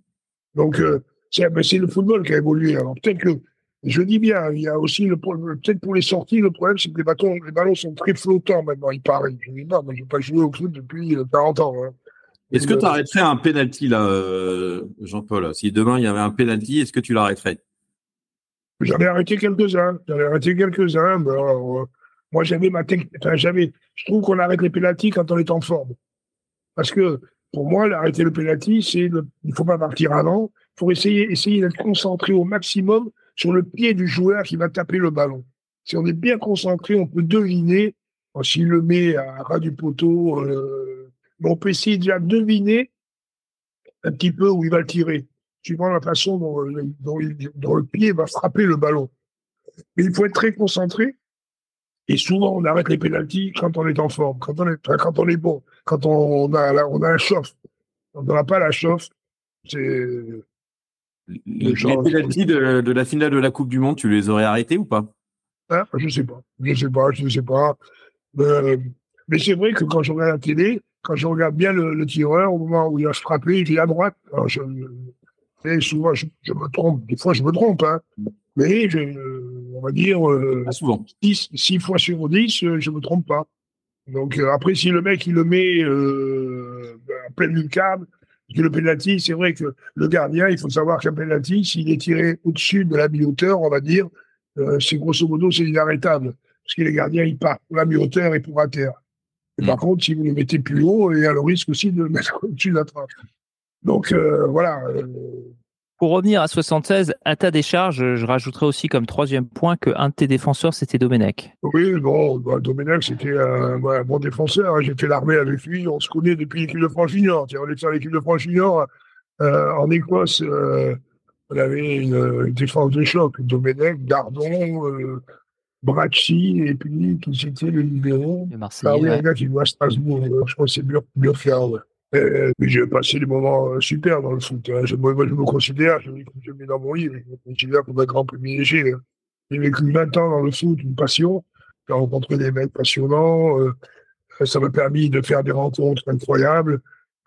Donc, euh, c'est le football qui a évolué. Alors peut-être que je dis bien, il y a aussi le peut-être pour les sorties, le problème c'est que les, bâtons, les ballons sont très flottants maintenant, il paraît. Je dis non, mais je n'ai pas joué au foot depuis 40 euh, ans. Hein. Est-ce que tu arrêterais un penalty là, euh, Jean-Paul? Si demain il y avait un penalty, est-ce que tu l'arrêterais? J'en ai arrêté quelques-uns. J'en ai arrêté quelques-uns. Euh, moi, j'avais ma technique. Enfin, j'avais. Je trouve qu'on arrête les penalties quand on est en forme. Parce que pour moi, l'arrêter le penalty, c'est il ne faut pas partir avant. Il faut essayer, essayer d'être concentré au maximum sur le pied du joueur qui va taper le ballon. Si on est bien concentré, on peut deviner, s'il le met à ras du poteau, euh, on peut essayer déjà de deviner un petit peu où il va le tirer, suivant la façon dont, dont, le pied va frapper le ballon. Mais il faut être très concentré. Et souvent, on arrête les pénalties quand on est en forme, quand on est, quand on est bon, quand on a, on a la chauffe. Quand on n'a pas la chauffe, c'est, les pénalties de, de, la finale de la Coupe du Monde, tu les aurais arrêtés ou pas? Hein? Je sais pas. Je sais pas. Je sais pas. Euh, mais c'est vrai que quand je regarde la télé, quand je regarde bien le, tireur, au moment où il a frappé, il est à droite. Alors je, souvent, je, me trompe. Des fois, je me trompe. Hein. Mais je, on va dire, euh, souvent. 6, fois sur 10, euh, je me trompe pas. Donc après, si le mec, il le met euh, en pleine lucarne, le penalty, c'est vrai que le gardien, il faut savoir qu'un penalty, s'il est tiré au-dessus de la mi-hauteur, on va dire, euh, c'est grosso modo, c'est inarrêtable. Parce que les gardiens, ils partent pour la mi-hauteur et pour à terre. Et par mm. contre, si vous le mettez plus haut, il y a le risque aussi de le [laughs] mettre au-dessus de la trappe. Donc, euh, voilà. Pour revenir à 76, à ta décharge, je rajouterais aussi comme troisième point qu'un de tes défenseurs, c'était Domenech. Oui, bon, bah, Domenech, c'était un, bon défenseur. Hein. J'ai fait l'armée avec lui. On se connaît depuis l'équipe de France junior. On est sur l'équipe de France junior euh, en Écosse. Euh, on avait une, défense de choc. Domenech, Gardon, euh, Bracci, et puis tout c'était le libéraux. Le Marseillais. Ah oui, un gars qui joue à Strasbourg. Je crois que c'est Burkhardt. Euh, j'ai passé des moments euh, super dans le foot. Hein. Je, moi, je me considère, je, je mets dans mon livre, je me considère comme un grand privilégié. Hein. J'ai vécu 20 ans dans le foot, une passion. J'ai rencontré des mecs passionnants. Euh, ça m'a permis de faire des rencontres incroyables.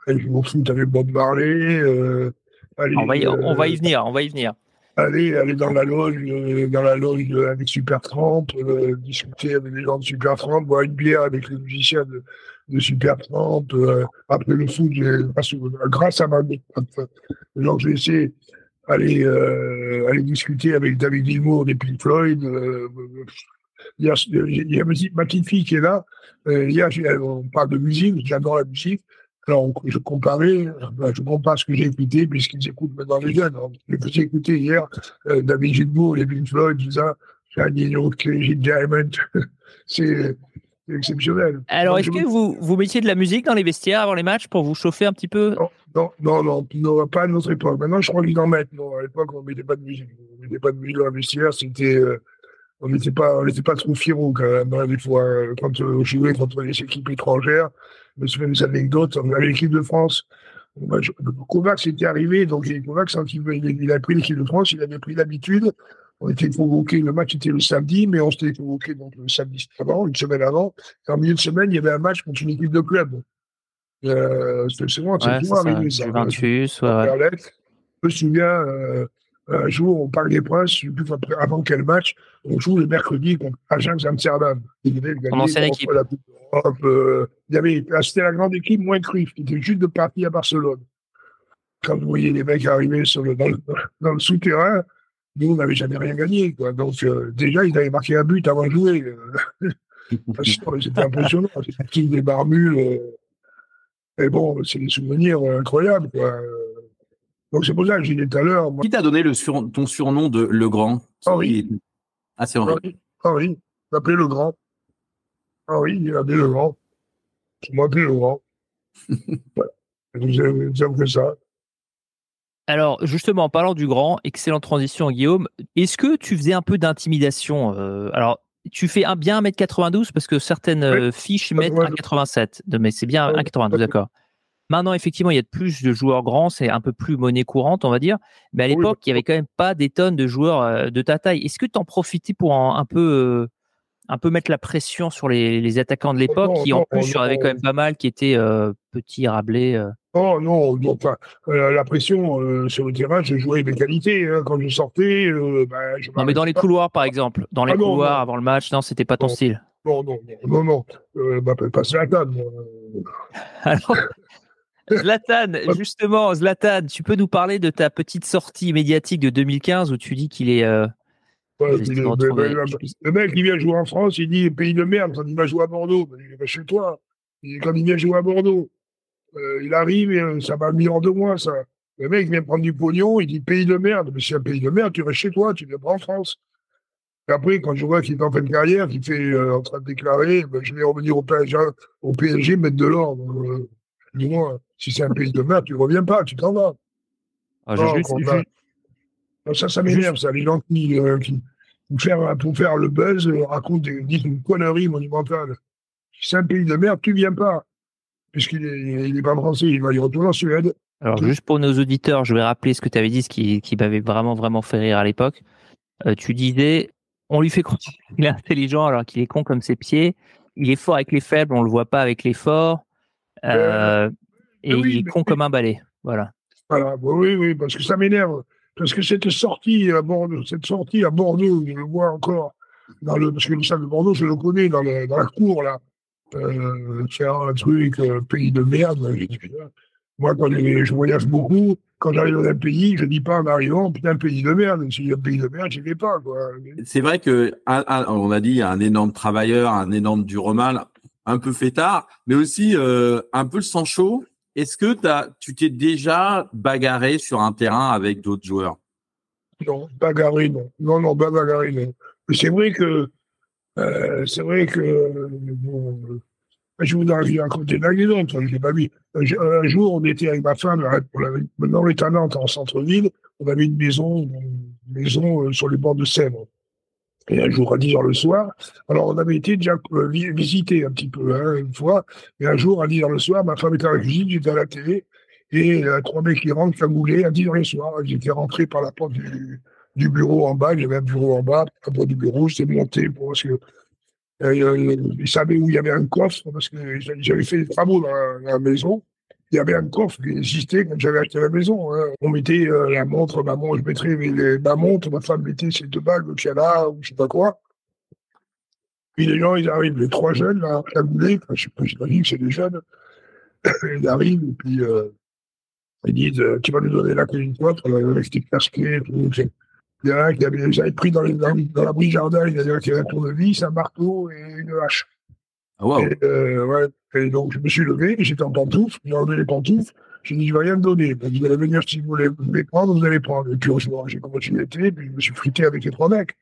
Je joue au foot avec Bob Marley. Euh, on, va y, on va y venir, on va y venir aller aller dans la loge dans la loge avec Super 30 discuter avec les gens de Super 30 boire une bière avec les musiciens de, de Super 30. Euh, après le foot, grâce à ma donc j'ai essayé d'aller euh, euh, aller discuter avec David Gilmour des Pink Floyd. Euh, il y, a, il y a ma petite fille qui est là. Euh, on parle de musique, j'adore la musique. Alors, je comparais, ben, je compare ce que j'ai écouté puisqu'ils écoutent maintenant les jeunes. je faisais écouter hier David Gilmour, les Pink Floyd, tout ça. J'ai un Diamond. [laughs] C'est exceptionnel. Alors, est-ce que vous, vous mettiez de la musique dans les vestiaires avant les matchs pour vous chauffer un petit peu? Non, non, non, non, pas à notre époque. Maintenant, je crois qu'ils en mettent. Non, à l'époque, on ne mettait pas de musique. On ne mettait pas de musique dans les vestiaires. C'était, euh, on n'était pas, on pas trop fiers quand même. Hein, des fois, euh, quand on jouait contre les équipes étrangères, je me souviens des anecdotes. Avec l'équipe de France, Kovacs était arrivé, donc Kovacs, quand il, il a pris l'équipe de France, il avait pris l'habitude on était convoqué, le match était le samedi, mais on s'était convoqué donc le samedi avant, une semaine avant. Et en milieu de semaine, il y avait un match contre une équipe de club. Euh, c'est moi, c'est ouais, arrivé ça. Juventus, ouais, ouais. Je me souviens, euh, un jour, on parle des Princes, avant quel match, on joue le mercredi contre Ajax Amsterdam. En ancienne équipe. Euh, il y avait, c'était la grande équipe moins Cruyff, qui était juste de partie à Barcelone. Quand vous voyez les mecs arriver sur le, dans le souterrain, nous, on n'avait jamais rien gagné. Quoi. Donc, euh, déjà, ils avaient marqué un but avant de jouer. Euh. [laughs] C'était impressionnant. C'était des barbules. Euh. Et bon, c'est des souvenirs incroyables. Quoi. Donc, c'est pour ça que j'ai dit tout à l'heure. Qui t'a donné le ton surnom de Le Grand? Henri. Ah, c'est Henri. Henri. Il m'appelait Le Grand. Henri, il m'appelait Le Grand. Je m'appelais Le Grand. [laughs] voilà. J'aime que ça. Alors, justement, en parlant du grand, excellente transition, Guillaume. Est-ce que tu faisais un peu d'intimidation euh, Alors, tu fais un, bien 1m92 parce que certaines euh, fiches mettent 1m87, mais c'est bien 1m92, d'accord. Maintenant, effectivement, il y a de plus de joueurs grands, c'est un peu plus monnaie courante, on va dire. Mais à l'époque, il n'y avait quand même pas des tonnes de joueurs euh, de ta taille. Est-ce que tu en profitais pour un, peu, un peu mettre la pression sur les, attaquants de l'époque, qui en plus, il y en avait quand même pas mal qui étaient petits, rablés Oh non, non euh, la pression euh, sur le terrain, je jouais mes qualités. Hein. Quand je sortais, euh, bah, Non, mais dans les couloirs, par exemple. Dans les ah couloirs avant le match, non, c'était pas ton style. Non, non, non, non. non. m'appelle pas Zlatan. [laughs] Alors, Zlatan, [laughs] justement, Zlatan, tu peux nous parler de ta petite sortie médiatique de 2015 où tu dis qu'il est. le, mec, il vient jouer en France, il dit pays de merde, quand il va jouer à Bordeaux. Ben, il va chez toi. quand il vient jouer à Bordeaux, euh, il arrive et euh, ça va mis en deux mois, ça. Le mec vient prendre du pognon, il dit pays de merde. Mais c'est un pays de merde, tu restes chez toi, tu viens pas en France. Et après, quand je vois qu'il est en fin de carrière, qu'il fait euh, en train de déclarer, ben, je vais revenir au PSG, au PSG mettre de l'ordre. Dis-moi, si c'est un pays de merde, tu reviens pas, tu t'en vas. Ah, ça, ça m'énerve, ça. Les gens qui, pour, faire, pour faire le buzz, racontent, disent une connerie monumentale. Si c'est un pays de merde, tu viens pas puisqu'il n'est pas français, il va y retourner en Suède. Alors, juste pour nos auditeurs, je vais rappeler ce que tu avais dit, ce qui, qui m'avait vraiment, vraiment fait rire à l'époque. Euh, tu disais, on lui fait croire qu'il est intelligent alors qu'il est con comme ses pieds. Il est fort avec les faibles, on le voit pas avec les forts. Euh, et il est con comme un balai. Voilà. Voilà, oui, oui, parce que ça m'énerve. Parce que cette sortie à Bordeaux, cette sortie à Bordeaux, je le vois encore, dans le, parce que le stade de Bordeaux, je le connais dans, le, dans la cour, là euh, faire un truc, euh, pays de merde. Moi, quand je voyage beaucoup, quand j'arrive dans un pays, je dis pas en arrivant, putain, pays de merde. Si y a un pays de merde, j'y vais pas. C'est vrai que, on a dit, un énorme travailleur, un énorme duromal, un peu fêtard, mais aussi euh, un peu le sang chaud. Est-ce que as, tu t'es déjà bagarré sur un terrain avec d'autres joueurs? Non, bagarré, non. Non, non, bagarré, non. Mais c'est vrai que euh, c'est vrai que bon, je vous raconter une anecdote, je l'ai pas vu. Un jour, on était avec ma femme, dans les Nantes, en centre-ville, on avait une maison, une maison euh, sur les bords de Sèvres. Et un jour, à 10 heures le soir, alors on avait été déjà euh, visiter un petit peu, hein, une fois, et un jour, à 10 heures le soir, ma femme était à la cuisine, j'étais à la télé, et a trois mecs qui rentrent, cagoulés, à 10 heures le soir. J'étais rentré par la porte du, du bureau en bas, j'avais un bureau en bas, à bas du bureau, j'étais monté pour, parce que euh, ils savaient où il y avait un coffre, parce que j'avais fait des travaux dans la, maison. Il y avait un coffre qui existait quand j'avais acheté la maison. Hein. On mettait euh, la montre, ma montre, je mettrais ma montre, ma femme mettait ses deux bagues, le piano, ou je sais pas quoi. Puis les gens, ils arrivent, les trois jeunes, là, cagoulés, pas, j'imagine que c'est des jeunes. [coughs] ils arrivent, et puis, euh, ils disent, tu vas nous donner la clé du coffre, avec tes casquettes, tout. Il y en a un qui avait, j'avais pris dans, les, dans, dans la brise jardin, il y en a un qui avait un tournevis, un marteau et une hache. Ah, wow. Et, euh, ouais. et donc, je me suis levé, j'étais en pantoufles, j'ai enlevé les pantoufles. J'ai dit, je vais rien me donner. Vous allez venir si vous voulez, voulez prendre, vous allez prendre. Et puis, bon, j'ai continué et puis je me suis frité avec les trois mecs.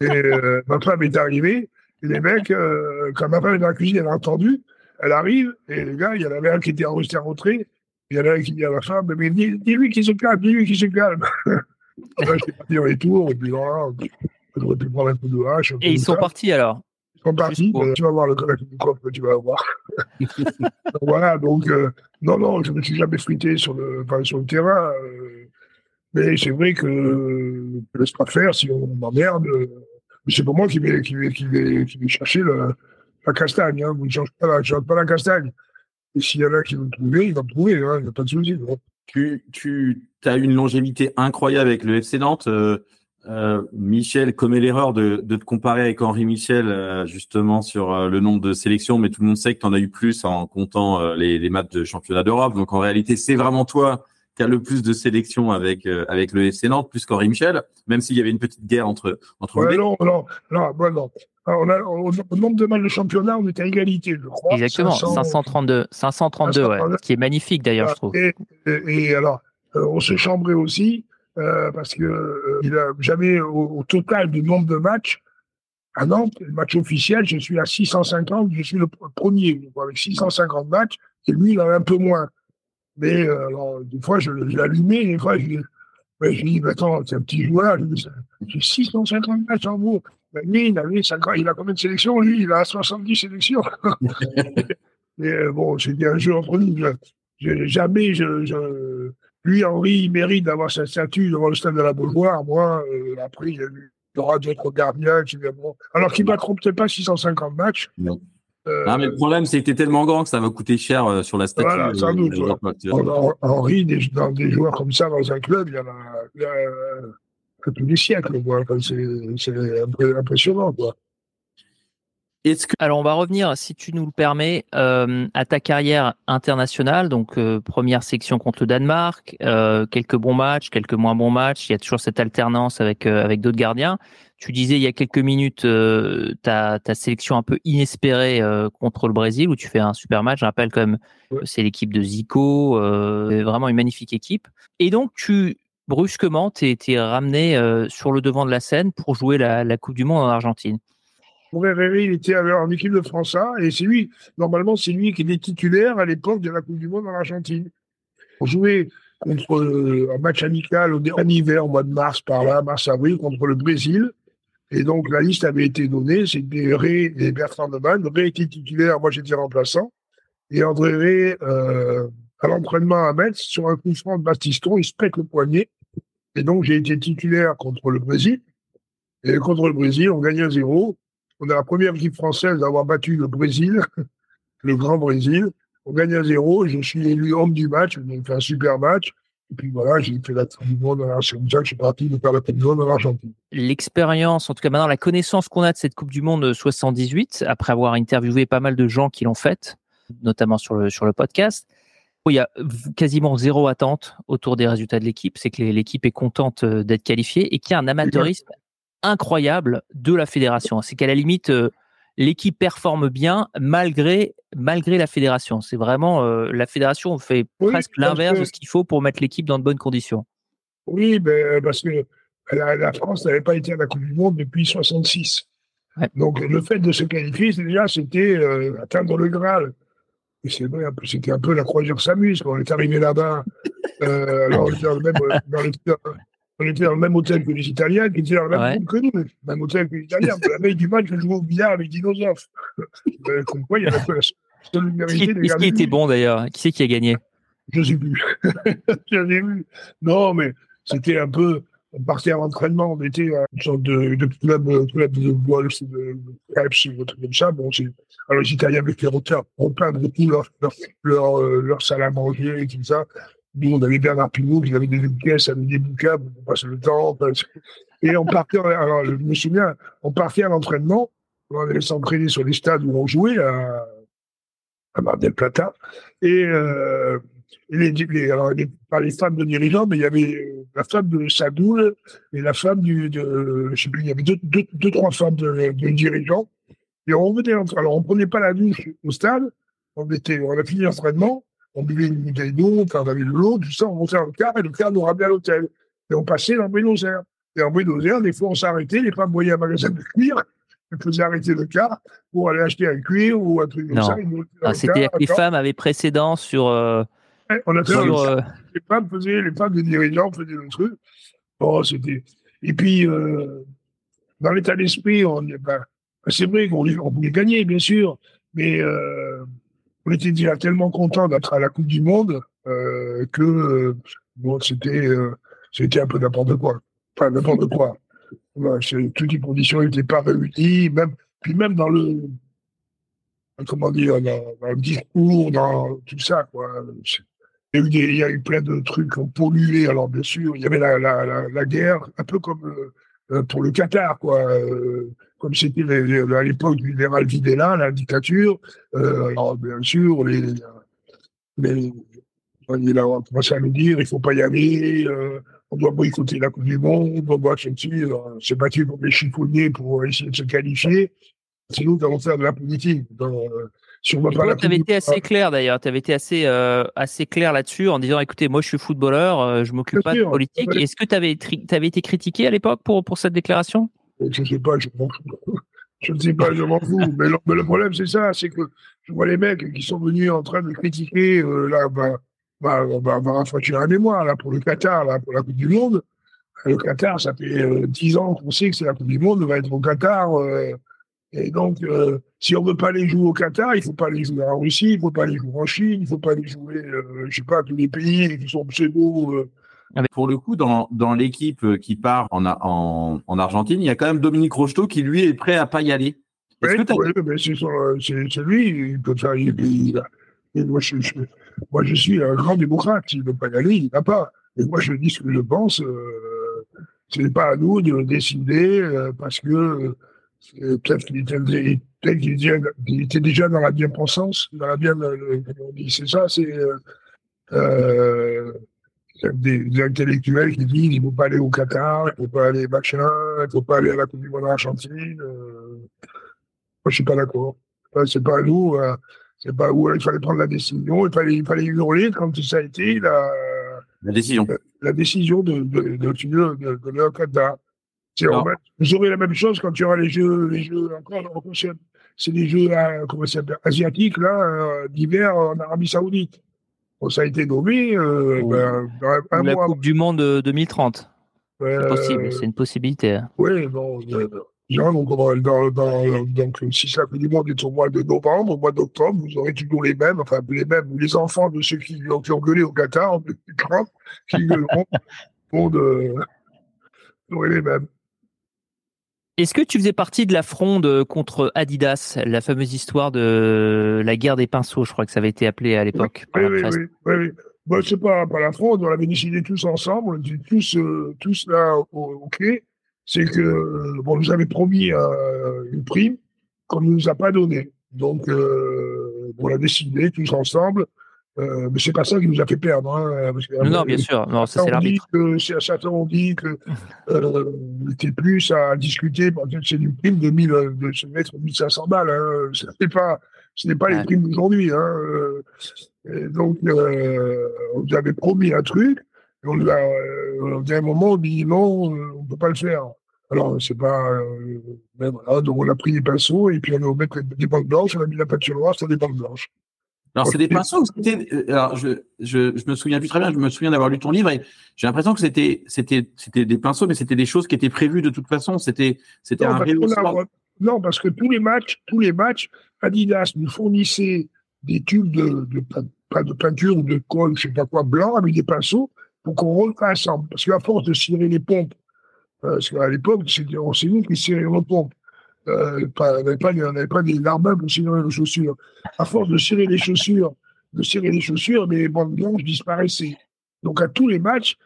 Et euh, [laughs] ma femme est arrivée, et les mecs, euh, quand ma femme est dans la cuisine, elle a entendu, elle arrive, et les gars, il y en avait un qui était resté en retrait, il y en a un qui dit à la femme, mais dis- dis-lui qu'il se calme, dis-lui qu'il se calme. Là, j'étais parti dans les tours, et puis voilà, j'aurais pu prendre un peu de hache. Et ils sont partis alors? Ils sont partis. Pour- euh, tu vas voir le Kalachnikov que tu vas voir. [laughs] Donc, voilà, donc, euh, non, non, je ne me suis jamais frité sur le, enfin, sur le terrain. euh, mais c'est vrai que euh, je laisse pas faire si on m'emmerde. euh, mais c'est pas moi qui vais, qui vais, qui vais, qui vais chercher le- la castagne. Hein, vous ne cherchez pas, la- je pas la castagne. Et s'il y en a qui vont trouver, ils vont trouver. hein, Il n'y a pas de souci. Tu, tu as une longévité incroyable avec le FC Nantes. Euh, euh, Michel commet l'erreur de, de te comparer avec Henri Michel euh, justement sur le nombre de sélections, mais tout le monde sait que tu en as eu plus en comptant les, les matchs de championnat d'Europe. Donc en réalité, c'est vraiment toi qui as le plus de sélections avec euh, avec le FC Nantes, plus qu'Henri Michel, même s'il y avait une petite guerre entre entre Ouais, non, non, non, non. Ah, On a, au, au nombre de matchs de championnat, on est à égalité, je crois. Exactement, 500. 532. 532, ouais. 532. Ce qui est magnifique d'ailleurs, je trouve. Et, et- et alors, euh, on se chambrait aussi, euh, parce que euh, il a jamais, au, au total du nombre de matchs, à Nantes, le match officiel, je suis à 650, je suis le pr- premier, avec 650 matchs, et lui, il en a un peu moins. Mais euh, alors, des fois, je, l'allumais, des fois, je, ouais, je dis, mais attends, c'est un petit joueur, j'ai 650 matchs en gros. Ben, lui, il, avait 50, il a combien de sélections Lui, il a 70 sélections. [laughs] Et euh, bon, c'était un jeu entre nous. Je- jamais, je, je- lui, Henri, il mérite d'avoir sa statue devant le stade de la Beaujoire. Moi, euh, après, il il aura d'autres gardiens. qui. Alors qu'il ne battront peut-être pas 650 matchs. Non. Euh, Non, mais le problème, c'est que t'es tellement grand que ça va coûter cher euh, sur la statue. Voilà, sans euh, doute, tu vois. Henri, Henri, des, dans des joueurs comme ça dans un club, il y en a, il y a tous les siècles. quoi. C'est c'est impressionnant. Quoi. Est-ce que Alors, on va revenir, si tu nous le permets, euh, à ta carrière internationale. Donc, euh, première section contre le Danemark, euh, quelques bons matchs, quelques moins bons matchs. Il y a toujours cette alternance avec, euh, avec d'autres gardiens. Tu disais il y a quelques minutes euh, ta, ta sélection un peu inespérée euh, contre le Brésil, où tu fais un super match. Je rappelle quand même Ouais. c'est l'équipe de Zico, euh, vraiment une magnifique équipe. Et donc, tu brusquement, tu es, ramené euh, sur le devant de la scène pour jouer la, la Coupe du Monde en Argentine. Herrera, il était en équipe de France A, et c'est lui, normalement, c'est lui qui était titulaire à l'époque de la Coupe du Monde en Argentine. On jouait contre euh, un match amical en hiver, au mois de mars, par là, mars-avril, contre le Brésil. Et donc, la liste avait été donnée, c'était Ré et Bertrand Neumann. Ré était titulaire, moi j'étais remplaçant. Et André Ré, euh, à l'entraînement à Metz, sur un coup franc de Bastiston, il se pète le poignet. Et donc, j'ai été titulaire contre le Brésil. Et contre le Brésil, on gagne 1-0. On est la première équipe française à avoir battu le Brésil, [laughs] le grand Brésil. On gagne à 0. Je suis élu homme du match. J'ai fait un super match. Et puis voilà, j'ai fait la Coupe du Monde. en- que je suis parti de faire la Coupe du Monde en Argentine. l'expérience, en tout cas maintenant la connaissance qu'on a de cette Coupe du Monde 78, après avoir interviewé pas mal de gens qui l'ont faite, notamment sur le, sur le podcast, il y a quasiment zéro attente autour des résultats de l'équipe. C'est que l'équipe est contente euh, d'être qualifiée et qu'il y a un amateurisme incroyable de la fédération. C'est qu'à la limite, euh, l'équipe performe bien malgré, malgré la fédération. C'est vraiment euh, la fédération fait Oui, presque l'inverse que- de ce qu'il faut pour mettre l'équipe dans de bonnes conditions. Oui, ben, parce que la, la France n'avait pas été à la Coupe du Monde depuis 66. Ouais. Donc le fait de se qualifier, déjà, c'était euh, atteindre le Graal. Et c'est vrai, c'était un peu la croisière s'amuse. Quand on est arrivé là-bas, euh, alors même, euh, dans le- on était dans le même hôtel que les Italiens, qui étaient dans le même Ouais. groupe que nous. Même hôtel que les Italiens. la veille du match, je jouais au billard avec Dinosaure. [laughs] Euh, Comme quoi, il y avait la seule Qui, de qui était le bon d'ailleurs? Qui c'est qui a gagné? Je sais plus. [laughs] J'avais vu. Non, mais c'était un peu. On partait à l'entraînement, on était à une sorte de, de club, euh, club de golf, de, crêpes, ou truc comme ça. Bon, alors les Italiens avec les on peint beaucoup leur, leur, leur, euh, leur salle à manger et tout ça. Nous, on avait Bernard Pinault qui avait des avec des bouquins pour passer le temps. Et on partait, alors je me souviens, on partait à l'entraînement, on allait s'entraîner sur les stades où on jouait, à, à Mar del Plata. Et, euh, les, alors, les, pas les femmes de dirigeants, mais il y avait la femme de Sadoul et la femme du, de, je sais plus, il y avait deux, deux, trois femmes de, de dirigeants. Et on venait, alors on prenait pas la douche au stade, on était, on a fini l'entraînement, on buvait une bouteille d'eau, on avait de l'eau, tout ça, on montait dans le car et le car nous ramenait à l'hôtel. Et on passait dans Buenos Aires. Et en Buenos Aires, des fois, on s'arrêtait, les femmes voyaient un magasin de cuir, elles faisaient arrêter le car pour aller acheter un cuir ou un truc comme ça. Ah, C'était les femmes avaient précédent sur. Euh, on a fait sur, euh... les femmes faisaient, les femmes des dirigeants faisaient le truc. Oh, c'était. Et puis, euh, dans l'état d'esprit, on, ben, c'est vrai qu'on on voulait gagner, bien sûr, mais euh, on était déjà tellement content d'être à la Coupe du Monde euh, que euh, bon, c'était euh, c'était un peu n'importe quoi. Enfin, n'importe quoi. toutes les conditions n'étaient pas réunies, même, puis même dans le, comment dire, dans, le discours, dans tout ça, quoi. Il y, a eu plein de trucs qui ont pollué. Alors, bien sûr, il y avait la, la, la, la guerre, un peu comme pour le Qatar, quoi. Euh, comme c'était à l'époque du général Videla, la dictature. Euh, alors, bien sûr, les, les, il a commencé à nous dire il faut pas y aller, euh, on doit boycotter la Coupe du Monde, on doit s'est battu pour les chiffonniers pour essayer de se qualifier. C'est nous qui allons faire de la politique. Donc, euh, tu avais été assez clair d'ailleurs, tu avais été assez, euh, assez clair là-dessus en disant écoutez, moi je suis footballeur, euh, je m'occupe pas de politique. Est-ce que tu avais, avais, été critiqué à l'époque pour, pour cette déclaration? Je ne sais pas, je m'en fous. Je ne sais pas, je m'en fous. mais, le, problème, c'est ça c'est que je vois les mecs qui sont venus en train de critiquer, euh, là, bah, bah, on va, rafraîchir la mémoire là, pour le Qatar, là, pour la Coupe du Monde. Le Qatar, ça fait 10 ans qu'on sait que c'est la Coupe du Monde, on va être au Qatar. Et donc, euh, si on veut pas aller jouer au Qatar, il faut pas aller jouer en Russie, il faut pas aller jouer en Chine, il faut pas aller jouer, euh, je sais pas, tous les pays qui sont pseudo. Euh. Ah, pour le coup, dans, dans l'équipe qui part en, en, en, Argentine, il y a quand même Dominique Rocheteau qui, lui, est prêt à pas y aller. Oui, c'est lui, il peut faire. Il, il, moi, je, je, moi, je suis un grand démocrate. S'il ne veut pas y aller, il n'a pas. Et moi, je dis ce que je pense. Euh, ce n'est pas à nous de décider euh, parce que peut-être qu'il était, peut qu'il était, déjà dans la bien-pensance, dans la bien, c'est ça, c'est euh, euh, des, des, intellectuels qui disent il ne faut pas aller au Qatar, il ne faut pas aller machin, il ne faut pas aller à la Coupe du Monde Argentine. Euh, moi, je suis pas d'accord. C'est pas à nous. Euh, c'est pas où il fallait prendre la décision. Il fallait, il fallait hurler quand ça a été la, la décision. La, la décision de, de, de, de, Qatar. Vous aurez la même chose quand il y aura les jeux, les jeux encore, c'est des jeux euh, comment asiatiques là d'hiver en Arabie Saoudite. Bon, ça a été nommé. Euh, ben, un la Coupe du Monde 2030. c'est possible, c'est une possibilité. Oui, bon, donc, dans, dans, donc, si la Coupe du Monde est au mois de novembre, au mois d'octobre, vous aurez toujours les mêmes, enfin les mêmes, les enfants de ceux qui, ont gueulé au Qatar en 2030, qui gueuleront, [laughs] de, vous aurez les mêmes. Est-ce que tu faisais partie de la fronde contre Adidas, la fameuse histoire de la guerre des pinceaux, je crois que ça avait été appelé à l'époque Oui, oui, oui, oui, Bon, c'est pas, pas la fronde, on avait décidé tous ensemble, on tous, euh, tous là au, clé. C'est que, bon, nous avait promis euh, une prime qu'on ne nous a pas donnée. Donc, euh, on a décidé tous ensemble euh, mais c'est pas ça qui nous a fait perdre. Hein, parce que, non, non, bien sûr. Non, ça, c'est l'arbitre. Certains ont dit que euh, était plus à discuter. C'est une prime de 1000, de se mettre 1500 balles. Hein, ce n'est pas, ce n'est pas les primes d'aujourd'hui. Hein, euh, donc, euh, on nous avait promis un truc. Et on a, euh, à un moment, on dit non, euh, on ne peut pas le faire. Alors, c'est pas. Euh, voilà, donc, on a pris des pinceaux et puis on a mis des bandes blanches, on a mis la peinture noire sur des bandes blanches. Alors, c'est des pinceaux. Euh, alors, je, je, je me souviens plus très bien. Je me souviens d'avoir lu ton livre et j'ai l'impression que c'était, c'était, c'était des pinceaux, mais c'était des choses qui étaient prévues de toute façon. C'était, c'était un Non, parce que tous les matchs, tous les matchs, Adidas nous fournissait des tubes de, de, peinture ou de colle, je sais pas quoi, blanc avec des pinceaux pour qu'on refasse ensemble. Parce qu'à force de cirer les pompes, euh, parce qu'à l'époque, c'est nous qui cirions les pompes euh, on n'avait pas, pas, des pour cirer les chaussures. À force de cirer les chaussures, de cirer les chaussures, bandes blanches disparaissaient. Donc à tous les matchs,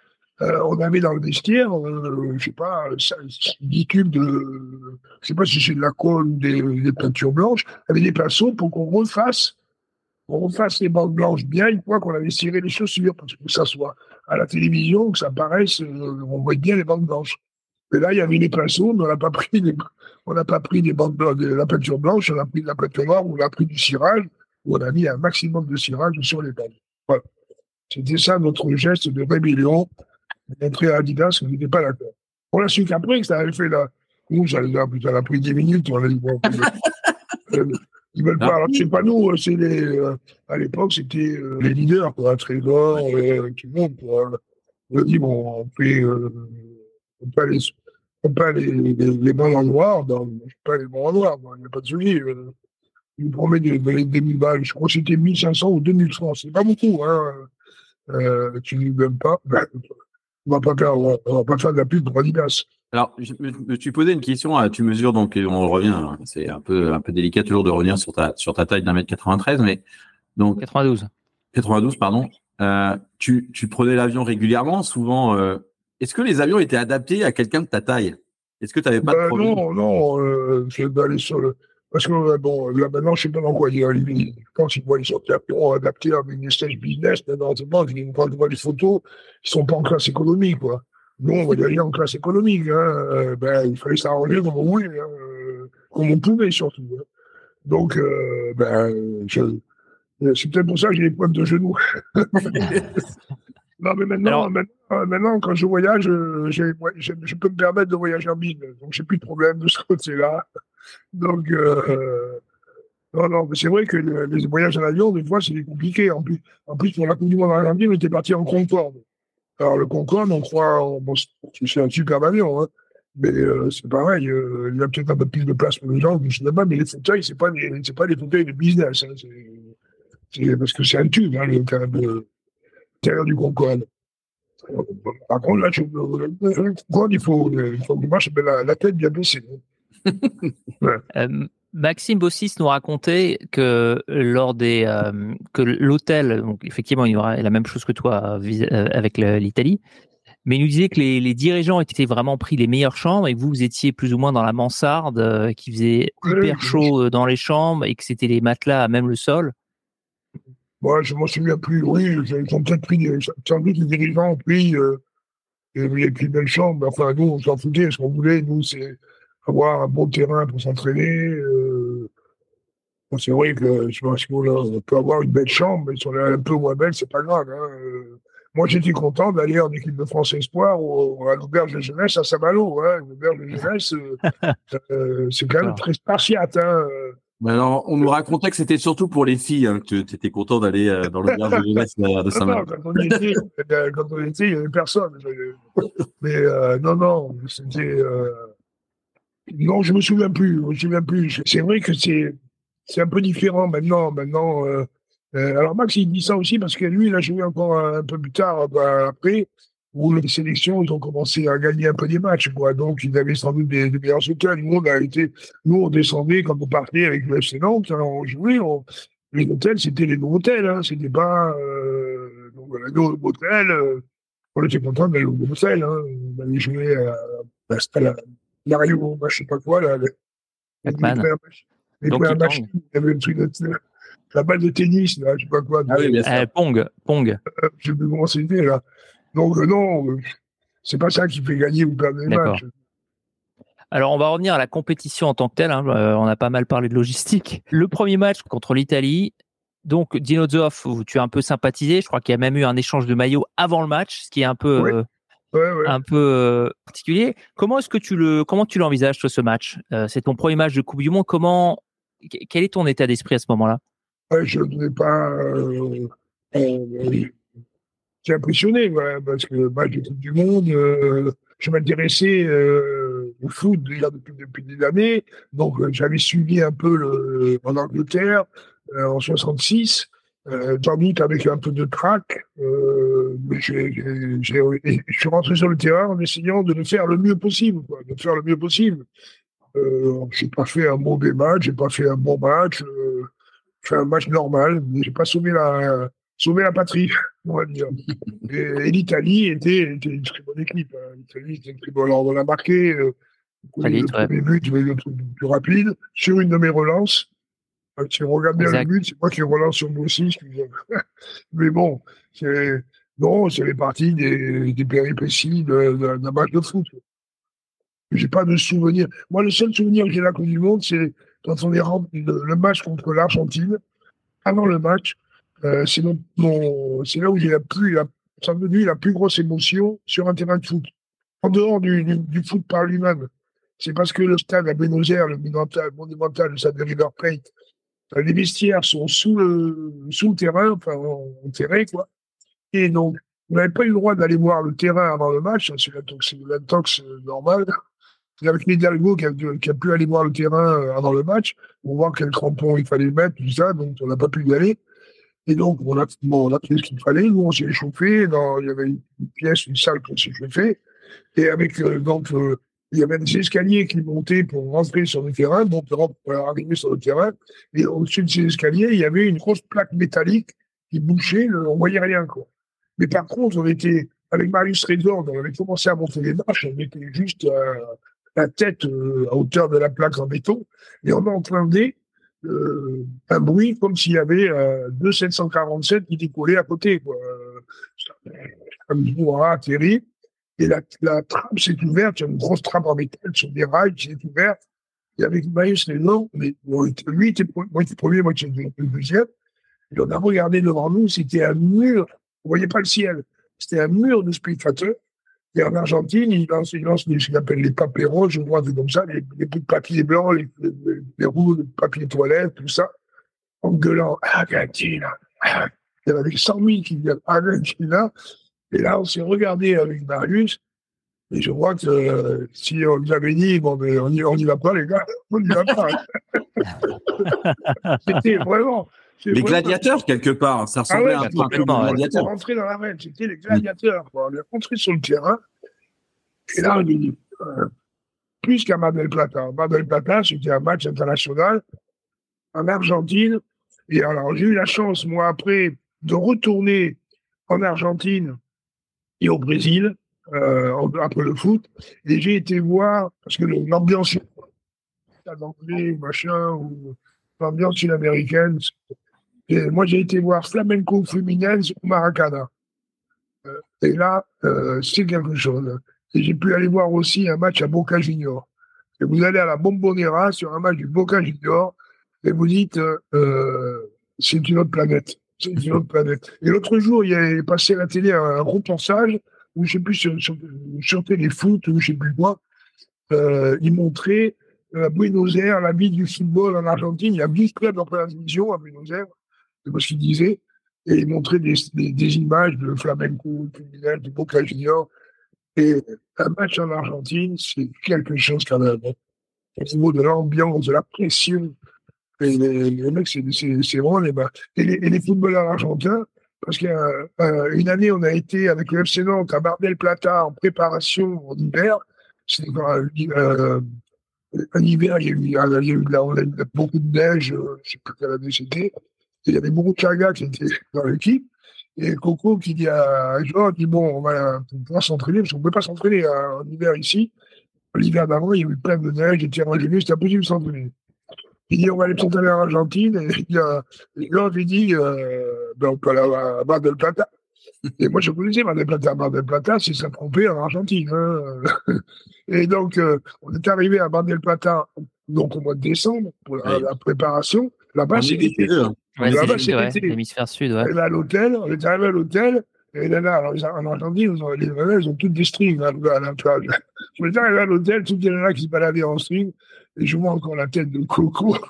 euh, on avait dans le vestiaire, euh, je sais pas, 10 tubes de, je sais pas si c'est de la colle ou des, peintures blanches, avec des pinceaux pour qu'on refasse qu'on refasse les bandes blanches bien une fois qu'on avait ciré les chaussures, parce que ça soit à la télévision, que ça paraisse, on voit bien les bandes blanches. Et là, il y avait les pinceaux, mais on n'a pas pris on n'a pas pris des bandes de la peinture blanche, on a pris de la peinture noire, on a pris du cirage, où on a mis un maximum de cirage sur les bandes. Voilà. C'était ça notre geste de rébellion, d'entrer à Adidas, on n'était pas d'accord. On a su qu'après, que ça avait fait la, nous, ça, a pris 10 minutes, on a dit, bon, euh, [laughs] ils veulent pas. Alors, c'est pas nous, euh, c'est les, euh, à l'époque, c'était les leaders, quoi, Trésor, tout le monde, quoi. On a dit, bon, on fait, on peut les, on peut les, les, les noir, dans, pas les noir, il n'y a pas de souci. Ils nous promettent des, des, des 1000 balles, je crois que c'était 1500 ou 2000 francs, c'est pas beaucoup, hein. Euh, tu ne donnes pas, ben, on va pas faire, on va pas faire de la pub pour Adidas. Alors, je me suis posé une question. Euh, tu mesures donc, on revient. Hein, c'est un peu un peu délicat toujours de revenir sur ta sur ta taille d'un mètre 93, mais donc 92. 92, pardon. Euh, tu tu prenais l'avion régulièrement, souvent. Euh, Est-ce que les avions étaient adaptés à quelqu'un de ta taille? Est-ce que tu n'avais pas de ben problème? Non, non. Euh, je vais aller sur le. Parce que euh, bon, là maintenant, je sais pas dans quoi a Quand ils voient les sorties avions adaptés avec une stage business, maintenant, quand ils voient les photos, ils sont pas en classe économique, quoi. Nous, on va y aller en classe économique. Hein. Euh, ben, il fallait s'arranger comme on voulait, hein, euh, comme on pouvait surtout. Hein. Donc, euh, ben, c'est peut-être pour ça que j'ai des problèmes de genoux. [laughs] [laughs] non, mais maintenant, Alors... maintenant, maintenant, quand je voyage, je, je, peux me permettre de voyager en bine. Donc, j'ai plus de problème de ce côté-là. Donc, euh, non, non, mais c'est vrai que les, voyages en avion, des fois, c'est compliqué. En plus, en plus, pour la Coupe du Monde en Argentine, on était parti en Concorde. Alors, le Concorde, on croit, bon, c'est un super avion, hein, mais euh, c'est pareil, euh, il y a peut-être un peu plus de place pour les gens, je sais pas, mais les fauteuils, c'est pas, c'est pas des fauteuils de business, hein, c'est, parce que c'est un tube, hein, l'intérieur du Concorde. Par contre, là, le Concorde, il faut, il faut que marche la, la tête bien baissée. [laughs] ouais. euh, Maxime Bossis nous racontait que lors des euh, que l'hôtel, donc effectivement, il y aura la même chose que toi euh, avec l'Italie, mais il nous disait que les, les, dirigeants étaient vraiment pris les meilleures chambres et que vous, vous étiez plus ou moins dans la mansarde, euh, qui faisait hyper chaud dans les chambres et que c'était les matelas à même le sol. Moi, je m'en souviens plus. Oui, ils ont peut-être pris, sans doute les dirigeants ont pris euh, les plus belles chambres. Enfin, nous, on s'en foutait. Ce qu'on voulait, nous, c'est avoir un bon terrain pour s'entraîner. Euh, bon, c'est vrai que je pense qu'on peut avoir une belle chambre, mais si on est un peu moins belle, c'est pas grave. Hein. Euh, moi, j'étais content d'aller en équipe de France Espoir ou à l'auberge de jeunesse à Saint-Malo. Hein. L'auberge de jeunesse, euh, [laughs] c'est quand même très spartiate. Hein. Alors, on nous racontait que c'était surtout pour les filles, hein, que tu étais content d'aller dans l'auberge de jeunesse de Saint-Malo. quand, on était, quand on était, il n'y avait personne. Mais non, non, c'était non, je me souviens plus. Je me souviens plus. C'est vrai que c'est c'est un peu différent maintenant. Maintenant, euh, euh, alors Max il dit ça aussi parce que lui il a joué encore un, peu plus tard bah, après où les sélections ils ont commencé à gagner un peu des matchs quoi. Donc ils avaient sans doute des, des meilleurs hôtels. Nous on a été, nous on descendait quand on partait avec le FC Nantes, hein, on jouait. les hôtels c'était les nouveaux hôtels. Hein, c'était pas euh, donc voilà, nos hôtels. Euh, on était content d'aller au hôtel. Hein, on allait jouer à, à, à, Mario, bah, je sais pas quoi, là. Les, les, les machines, il y avait le truc de, la balle de tennis, là, je sais pas quoi. Ah oui, bien. Euh, Pong, Pong. Euh, je sais plus comment c'était, là. Donc, euh, non, euh, c'est pas ça qui fait gagner ou perdre les matchs. Alors, on va revenir à la compétition en tant que telle. Hein. Euh, on a pas mal parlé de logistique. Le premier match contre l'Italie, donc Dino Zoff, tu as un peu sympathisé. Je crois qu'il y a même eu un échange de maillots avant le match, ce qui est un peu ouais. euh, Ouais, ouais. un peu euh, particulier. Comment est-ce que tu le comment tu l'envisages toi ce match? C'est ton premier match de Coupe du Monde. Comment quel est ton état d'esprit à ce moment-là? Ouais, Je ne vais pas. J'ai impressionné voilà, parce que de Coupe du Monde, euh, je m'intéressais euh, au foot depuis, depuis des années. Donc j'avais suivi un peu en Angleterre en 66 euh, sans doute avec un peu de trac, euh, j'ai, j'ai, j'ai, je suis rentré sur le terrain en essayant de le faire le mieux possible, de faire le mieux possible. Euh, j'ai pas fait un mauvais match, j'ai pas fait un bon match, euh, j'ai fait un match normal, mais j'ai pas sauvé la, sauvé la patrie, on va dire. Et, et l'Italie était, était, une très bonne équipe. Hein. L'Italie était une très bonne. Alors on a marqué euh, le premier but, le le plus rapide sur une de mes relances. Tu regardes bien le but, c'est moi qui relance sur moi aussi. [laughs] Mais bon, c'est non, c'est les parties des, des péripéties d'un match de foot. J'ai pas de souvenir. Moi, le seul souvenir que j'ai là Coupe du Monde, c'est quand on est rentré le, match contre l'Argentine. Avant le match, euh, c'est là où j'ai la plus, la, ça la plus grosse émotion sur un terrain de foot. En dehors du, du, foot par lui-même. C'est parce que le stade à Buenos Aires, le monumental, le stade de River Plate, euh, les vestiaires sont sous le, sous le terrain, enfin, enterrés, quoi. Et donc, on n'avait pas eu le droit d'aller voir le terrain avant le match, hein, c'est l'intox normal. C'est avec Hidalgo qui a, qui a, pu aller voir le terrain euh, avant le match pour voir quel crampon il fallait mettre, tout ça, donc on n'a pas pu y aller. Et donc, on a, bon, on a pris ce qu'il fallait. Nous, on s'est échauffé. Dans, il y avait une pièce, une salle pour s'échauffer. Et avec, euh, donc, euh, il y avait des escaliers qui montaient pour rentrer sur le terrain, donc pour arriver sur le terrain. Et au-dessus de ces escaliers, il y avait une grosse plaque métallique qui bouchait, le, on voyait rien, quoi. Mais par contre, on était, avec Marius Redor, on avait commencé à monter les marches, on était juste euh, la tête euh, à hauteur de la plaque en béton, et on entendait un bruit comme s'il y avait euh, deux 747 qui décollaient à côté. Quoi. Un brouhaha terrible. Et la, trappe s'est ouverte, il y a une grosse trappe en métal sur des rails qui s'est ouverte. Et avec Marius Redor, mais lui était, moi j'étais premier, moi j'étais le deuxième. Et on a regardé devant nous, c'était un mur on voyait pas le ciel. C'était un mur de spectateurs. Et en Argentine, ils lancent, ils lancent ce qu'ils appellent les papéros, je vois, comme ça, les, les bouts de papier blanc, les, les, roues de papier toilette, tout ça, en gueulant Argentina. Il y en avait 100 000 qui disaient Argentina. Et là, on s'est regardé avec Marius. Et je crois que euh, si on nous avait dit, bon, mais on n'y va pas, les gars, on n'y va pas. [laughs] C'était vraiment, les gladiateurs, quelque part. Ça ressemblait ah un peu à un gladiateur. On est rentré dans l'arène, c'était les gladiateurs. On est rentré sur le terrain. Et là, on dit, euh, plus qu'à Mar del Plata. Mar del Plata, c'était un match international en Argentine. Et alors, j'ai eu la chance, moi, après, de retourner en Argentine et au Brésil, euh, après le foot. Et j'ai été voir, parce que l'ambiance, machin, ou l'ambiance sud-américaine, moi, j'ai été voir Flamenco Fluminense au Maracana. Euh, et là, euh, c'est quelque chose. Et j'ai pu aller voir aussi un match à Boca Junior. Et vous allez à la Bombonera sur un match du Boca Junior et vous dites, euh, c'est une autre planète. C'est une autre planète. Et l'autre jour, il y passé à la télé un, reportage où je sais plus sur, sur, sur foot ou je sais plus quoi. il montrait à Buenos Aires la vie du football en Argentine. Il y a 10 clubs en première division à Buenos Aires c'est ce qu'il disait, et il montrait des, images de flamenco, de Boca Junior. Et un match en Argentine, c'est quelque chose quand même. Au niveau de l'ambiance, de la pression. Et les, mecs, c'est vraiment les et les, et les footballeurs argentins, parce euh, année, on a été avec le FC Nantes à Mar Plata en préparation en hiver. C'était euh, un hiver, il y a eu, il y a eu beaucoup de neige, euh, je ne sais plus quelle année c'était il y avait Chaga qui était dans l'équipe. Et Coco qui dit à Jean, dit bon, on va pouvoir s'entraîner, parce qu'on ne peut pas s'entraîner en hiver ici. L'hiver d'avant, il y a eu plein de neige, il était gelé, c'était impossible de s'entraîner. Il dit, on va aller s'entraîner en Argentine. Et y Jean lui dit, euh, ben, on peut aller à Mar del Plata. Et moi, je connaissais Mar del Plata. Mar del Plata, c'est s'est trompé en Argentine. Hein. Et donc, euh, on est arrivé à Mar del Plata donc, au mois de décembre pour la, préparation. Là-bas, c'est l'été. Ouais, c'est l'hémisphère sud. Ouais. Et à l'hôtel, on est arrivé à l'hôtel, et là, là alors, en Argentine, les nanas, elles ont toutes des strings à, la plage. On est arrivé à l'hôtel, toutes les nanas qui se baladaient en string, et je vois encore la tête de Coco. [laughs]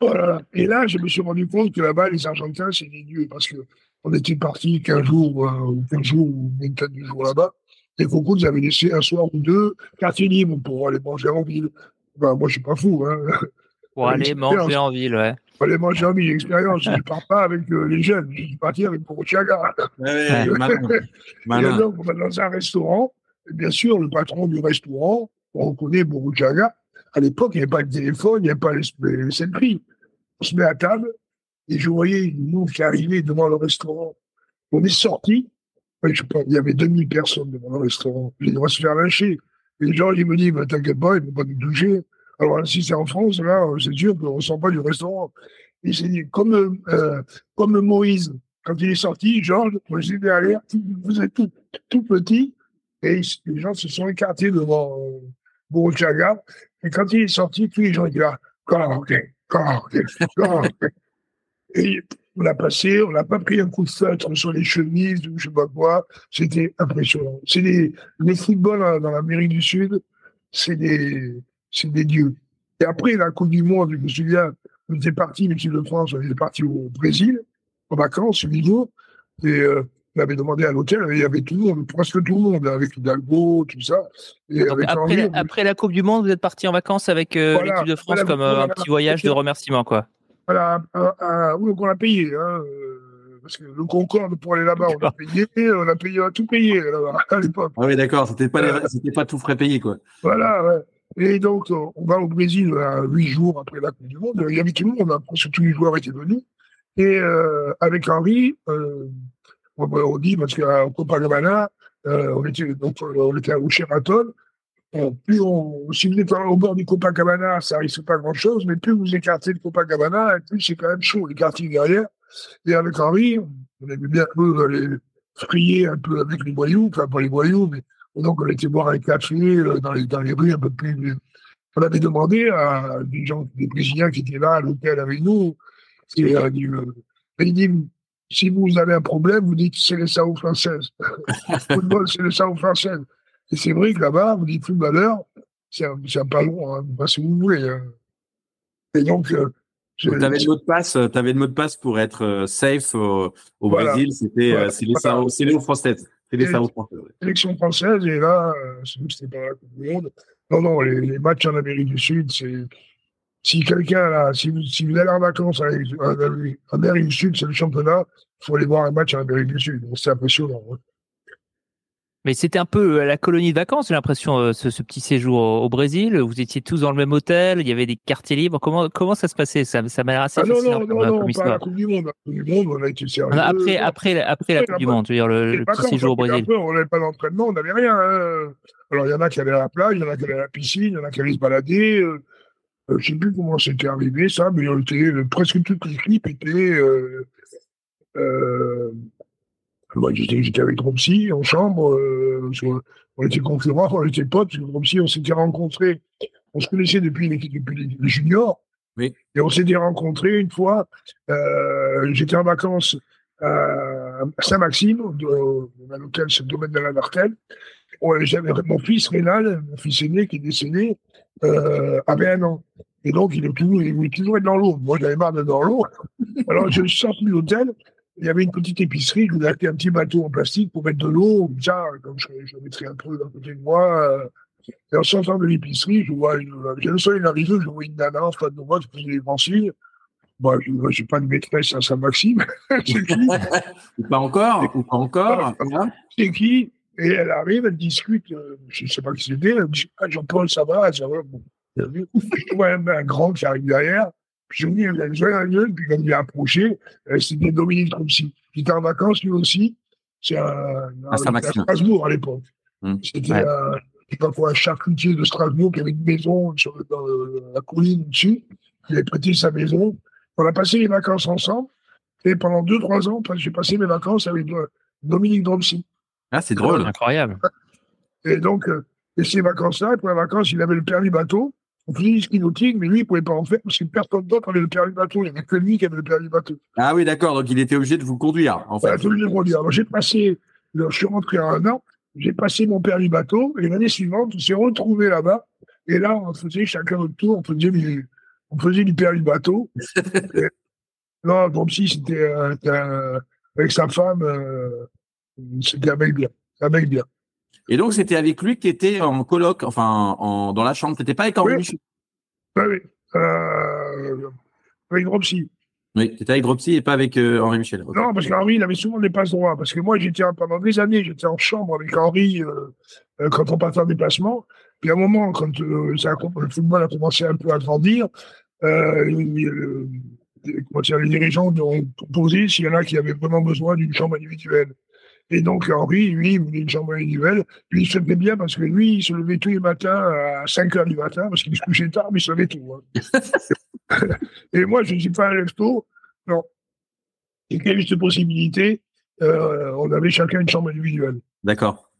voilà. Et là, je me suis rendu compte que là-bas, les Argentins, c'est des dieux, parce qu'on était partis 15 jours, euh, ou 15 jours, ou 24 jours là-bas, et Coco nous avait laissé un soir ou deux quartier libre pour aller manger en ville. Ben, moi, je suis pas fou. Hein. Pour aller manger en ville, ouais. Pour aller manger en ville, expérience. je ne pars pas avec euh, les jeunes, je suis parti avec Porochiaga. Ouais, ouais, [laughs] donc, on va dans un restaurant, et bien sûr, le patron du restaurant, on reconnaît Boruchaga. À l'époque, il n'y avait pas de téléphone, il n'y avait pas les, selfies. On se met à table, et je voyais une monde qui arrivait devant le restaurant. On est sorti, il y avait 2000 personnes devant le restaurant. J'ai droit se faire lyncher. Et les gens, ils me disent, bah, t'inquiète pas, ils ne vont pas nous toucher. Alors, si c'est en France, là, c'est sûr qu'on ne ressent pas du restaurant. Et c'est comme, euh, comme Moïse, quand il est sorti, Georges, j'étais derrière, vous êtes tout, tout petit, et les gens se sont écartés devant euh. Et quand il est sorti, tous les gens étaient là, ok, ok, Et on a passé, on n'a pas pris un coup de feutre sur les chemises ou je sais pas quoi. C'était impressionnant. C'est des, les footballs dans l'Amérique du Sud, c'est des, c'est des dieux. Et après la Coupe du Monde, je me souviens, on était parti, l'équipe de France, on était parti au Brésil, en vacances, huit jours, et euh, on avait demandé à l'hôtel, il y avait tout le monde, presque tout le monde, avec Hidalgo, tout ça. Et après, la, Coupe du Monde, vous êtes parti en vacances avec euh, l'équipe de France comme euh, un petit voyage de remerciement, quoi. Voilà, oui, on a payé. Hein, parce que le Concorde, pour aller là-bas, on a payé, on a payé, on a tout payé là-bas, à l'époque. Ah oui, d'accord, c'était pas, c'était pas tout frais payé, quoi. Voilà, ouais. Et donc, on va au Brésil à huit jours après la Coupe du Monde. Il y avait tout le monde, hein, presque tous les joueurs étaient venus. Et euh, avec Henri, euh, on, dit, parce qu'au Copacabana, euh, on, était, donc, on était au Sheraton, plus on, si vous êtes au bord du Copacabana, ça risque pas grand-chose, mais plus vous écartez le Copacabana, plus c'est quand même chaud, les quartiers derrière. Et avec Henri, on avait bien un peu frier un peu avec les voyous, enfin pas les voyous, mais donc on était boire un café dans les, dans les rues un peu plus. On avait demandé à des gens, des Brésiliens qui étaient là à l'hôtel avec nous, et euh, il dit, si vous avez un problème, vous dites c'est les SAO françaises. [laughs] football, c'est les SAO françaises. Et c'est vrai que là-bas, vous dites footballeur, c'est un, un ballon, hein, si vous voulez. Hein. Et donc, euh, tu avais le mot de passe, euh, avais le mot de passe pour être euh, safe au, au Brésil, c'était euh, c'est les voilà. les françaises, c'est. Sélection française et là, c'était pas la Coupe du Monde. Non, non, les, les matchs en Amérique du Sud, c'est si quelqu'un, là, si vous, si vous allez en vacances en Amérique du Sud, c'est le championnat, il faut aller voir un match en Amérique du Sud. C'est impressionnant. Hein. Mais c'était un peu euh, la colonie de vacances, j'ai l'impression, euh, ce, ce, petit séjour au, Brésil. Vous étiez tous dans le même hôtel, il y avait des quartiers libres. Comment, comment ça se passait? Ça, ça m'a l'air assez ah non, non, non, non, pas la Coupe du Monde. La Coupe du Monde, on a été sérieux. Après, après, après la Coupe du Monde, je veux dire, le, le petit séjour au Brésil. On n'avait pas d'entraînement, on n'avait rien. Hein. Alors, il y en a qui allaient à la plage, il y en a qui allaient à la piscine, il y en a qui allaient se balader. Euh, je ne sais plus comment c'était arrivé, ça, mais on était, presque toutes les équipes étaient. Euh, euh, moi, j'étais avec Dropsy en chambre. Euh, on était concurrents, on était potes. Dropsy, on s'était rencontrés. On se connaissait depuis les, depuis les juniors. Oui. Et on s'était rencontrés une fois. Euh, J'étais en vacances à Saint-Maxime, à l'hôtel, c'est le domaine de la Martelle. J'avais mon fils Rénal, mon fils aîné qui est décédé, euh, avait un an. Et donc, il, est toujours, il voulait toujours être dans l'eau. Moi, j'avais marre d'être dans l'eau. Alors, je suis sorti de l'hôtel. Il y avait une petite épicerie. Je voulais acheter un petit bateau en plastique pour mettre de l'eau. Ça, comme je, je mettrais un peu d'un côté de moi. Euh, et en sortant de l'épicerie, je vois, j'ai le soleil arrivé, je vois une nana en face de moi qui faisait les signes. Moi, je n'ai suis pas de maîtresse à Saint-Maxime. [laughs] c'est qui? Pas encore Ou pas encore C'est qui? Et elle arrive, elle discute, euh, je ne sais pas qui c'était, elle me dit ah, Jean-Paul, ça va, ça va. Bon. Je vois un, un, grand qui arrive derrière, puis je me dis Elle a une gueule, puis quand il est approché, c'était Dominique Trompsy. Il était en vacances lui aussi. C'est un, à, Strasbourg à l'époque. Hum. C'était ouais. un, un charcutier de Strasbourg qui avait une maison sur, dans la colline dessus. Il avait prêté sa maison. On a passé les vacances ensemble. Et pendant deux, trois ans, j'ai passé mes vacances avec euh, Dominique Dromsy. Ah, c'est drôle. Incroyable. Et donc, euh, et ces vacances-là, pour les vacances, il avait le permis bateau. On faisait du ski nautique, mais lui, il ne pouvait pas en faire parce que personne d'autre avait le permis bateau. Il n'y avait que lui qui avait le permis bateau. Ah oui, d'accord. Donc, il était obligé de vous conduire, en fait. obligé de conduire. Alors, j'ai passé, je suis rentré à un an, j'ai passé mon permis bateau, et l'année suivante, on s'est retrouvés là-bas. Et là, on faisait chacun notre tour, on faisait du, on faisait du permis bateau. [laughs] et, non, comme si c'était euh, avec sa femme, euh, c'était un mec bien. Un mec bien. Et donc, c'était avec lui que tu étais en colloque, enfin, en, dans la chambre. Tu n'étais pas avec Henri oui. Michel? Oui, oui. Euh, avec Dropsy. Oui, tu étais avec Dropsy et pas avec euh, Henri Michel. Okay. Non, parce qu'Henri, il avait souvent des passe droits. Parce que moi, j'étais pendant des années, j'étais en chambre avec Henri euh, quand on partait en déplacement. Puis à un moment, quand ça, le football a commencé un peu à grandir, les dirigeants ont proposé s'il y en a qui avaient vraiment besoin d'une chambre individuelle. Et donc, Henri, lui, il voulait une chambre individuelle. Puis, il se levait bien parce que lui, il se levait tous les matins à 5 heures du matin parce qu'il se couchait tard, mais il savait tout. Hein. [laughs] et moi, je ne suis pas un resto. Non. Et qu'il y avait cette possibilité, euh, on avait chacun une chambre individuelle. D'accord.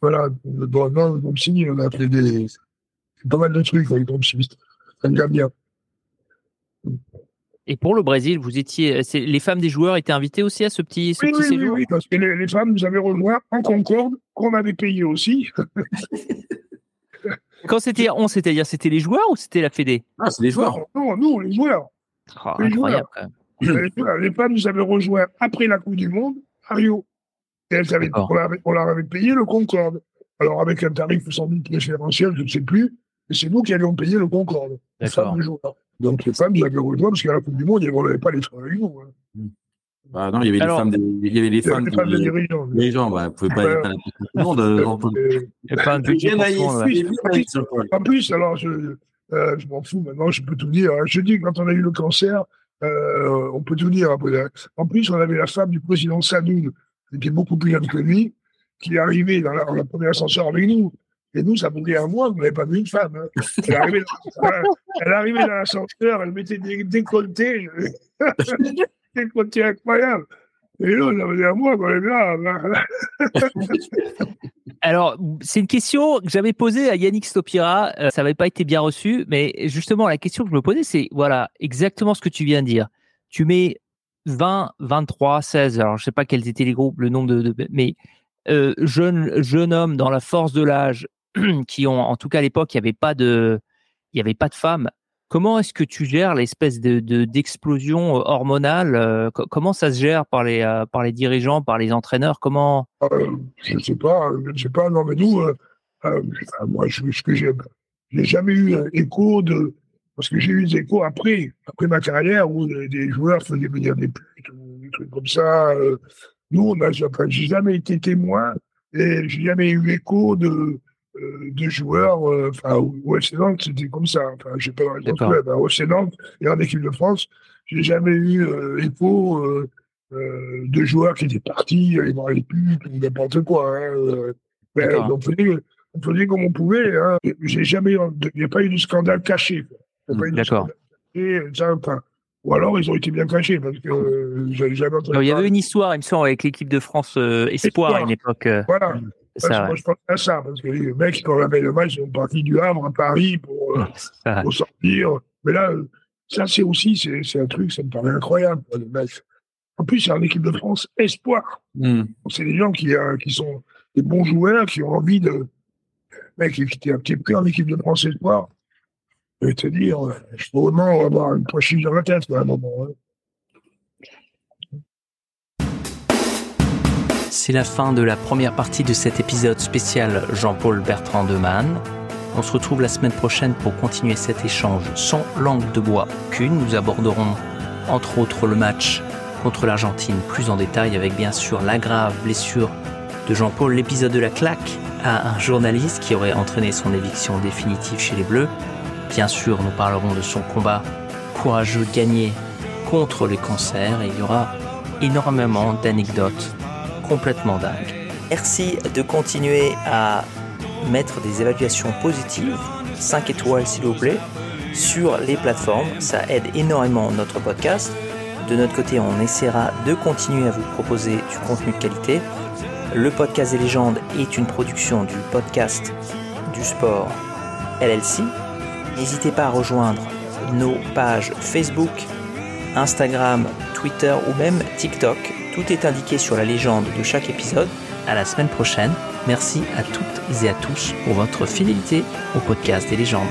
Voilà. Dans, le Dompsini, on a fait des, pas mal de trucs avec le Dompsini. Ça me bien. Et pour le Brésil, vous étiez, les femmes des joueurs étaient invitées aussi à ce petit, ce oui, petit oui, séjour? Oui, parce que les, les femmes nous avaient rejoint en Concorde, qu'on avait payé aussi. [laughs] Quand c'était on, c'est-à-dire c'était les joueurs ou c'était la Fédé? Ah, c'est les joueurs. Non, nous, les joueurs. Oh, Les incroyable. quand même. les, joueurs. les femmes nous avaient rejoint après la Coupe du Monde à Rio. Et elles avaient, on, leur avait, on leur avait payé le Concorde. Alors, avec un tarif sans doute préférentiel, je ne sais plus, mais c'est nous qui allions payer le Concorde. Les D'accord. femmes. Donc, les femmes avaient rejoint parce qu'à la Coupe du Monde, on n'avait pas les trois avec nous. hein. Bah, non, il y avait les Alors- femmes des, il y avait les Les femmes femmes des des, dirigeants. des gens, bah, vous pouvez pas être à la tout le monde, euh. Euh, le Jean-Paul. En plus, alors, je, euh, je m'en fous maintenant, je peux tout dire. hein. Je dis que quand on a eu le cancer, euh, on peut tout dire. après. En plus, on avait la femme du président Sadoun, qui était beaucoup plus jeune que lui, qui est arrivée dans la, dans la première ascenseur avec nous. Et nous, ça faisait un mois qu'on n'avait pas vu une femme. hein. [laughs] Elle arrivait dans, elle arrivait dans l'ascenseur, elle mettait des décolletés, [laughs] décolletés incroyables. Et nous, ça faisait un mois qu'on avait là. là. Alors, c'est une question que j'avais posée à Yannick Stopira. euh, ça n'avait pas été bien reçu, mais justement, la question que je me posais, c'est voilà, exactement ce que tu viens de dire. Tu mets 20, 23, 16, alors je sais pas quels étaient les groupes, le nombre de, de- mais euh, jeunes jeunes hommes dans la force de l'âge [clears throat] qui ont, en tout cas à l'époque, il n'y avait pas de, il y avait pas de femmes. Comment est-ce que tu gères l'espèce de de- d'explosion euh, hormonale euh, co- Comment ça se gère par les euh, par les dirigeants, par les entraîneurs? Comment? Je ne sais pas, je ne sais pas. Non, mais nous, moi, je, ce que j'ai, j'ai jamais eu écho de, parce que j'ai eu des échos après, après ma carrière où des joueurs faisaient venir des putes ou des trucs comme ça. nous, on a, enfin, j'ai jamais été témoin et j'ai jamais eu écho de, de joueurs, euh, enfin, au FC Nantes, c'était comme ça. Enfin, je sais pas dans D'accord. clubs, hein, au FC Nantes et en équipe de France, j'ai jamais eu euh, écho, euh, euh, de joueurs qui étaient partis aller voir les ou n'importe quoi. Hein. euh. Ben, on, faisait, on faisait comme on pouvait. Hein. J'ai jamais, il n'y a pas eu de scandale caché. de D'accord. enfin, ou alors ils ont été bien cachés parce que euh, j'avais jamais entendu. Alors, il y avait une histoire, il me semble, avec l'équipe de France euh, Espoir à une époque. euh, Voilà. Ça, Moi, je pense à ça parce que les mecs, quand on avait le match, ils sont partis du Havre à Paris pour, euh, pour sortir. Mais là, euh, ça, c'est aussi, c'est un truc, ça me paraît incroyable. le mec. En plus, c'est en équipe de France espoir. Hmm. C'est des gens qui, euh, qui sont des bons joueurs, qui ont envie de. Mec, qui étaient un petit peu en équipe de France Espoir. Je vais te dire, je peux vraiment avoir une pochette dans la tête à un moment. hein. C'est la fin de la première partie de cet épisode spécial Jean-Paul Bertrand de Man. On se retrouve la semaine prochaine pour continuer cet échange sans langue de bois aucune. Nous aborderons entre autres le match contre l'Argentine plus en détail avec bien sûr la grave blessure de Jean-Paul, l'épisode de la claque à un journaliste qui aurait entraîné son éviction définitive chez les Bleus. Bien sûr, nous parlerons de son combat courageux gagné contre le cancer et il y aura énormément d'anecdotes complètement dingues. Merci de continuer à mettre des évaluations positives, 5 étoiles s'il vous plaît, sur les plateformes. Ça aide énormément notre podcast. De notre côté, on essaiera de continuer à vous proposer du contenu de qualité. Le podcast des légendes est une production du podcast du sport LLC. N'hésitez pas à rejoindre nos pages Facebook, Instagram, Twitter ou même TikTok. Tout est indiqué sur la légende de chaque épisode. À la semaine prochaine. Merci à toutes et à tous pour votre fidélité au podcast des légendes.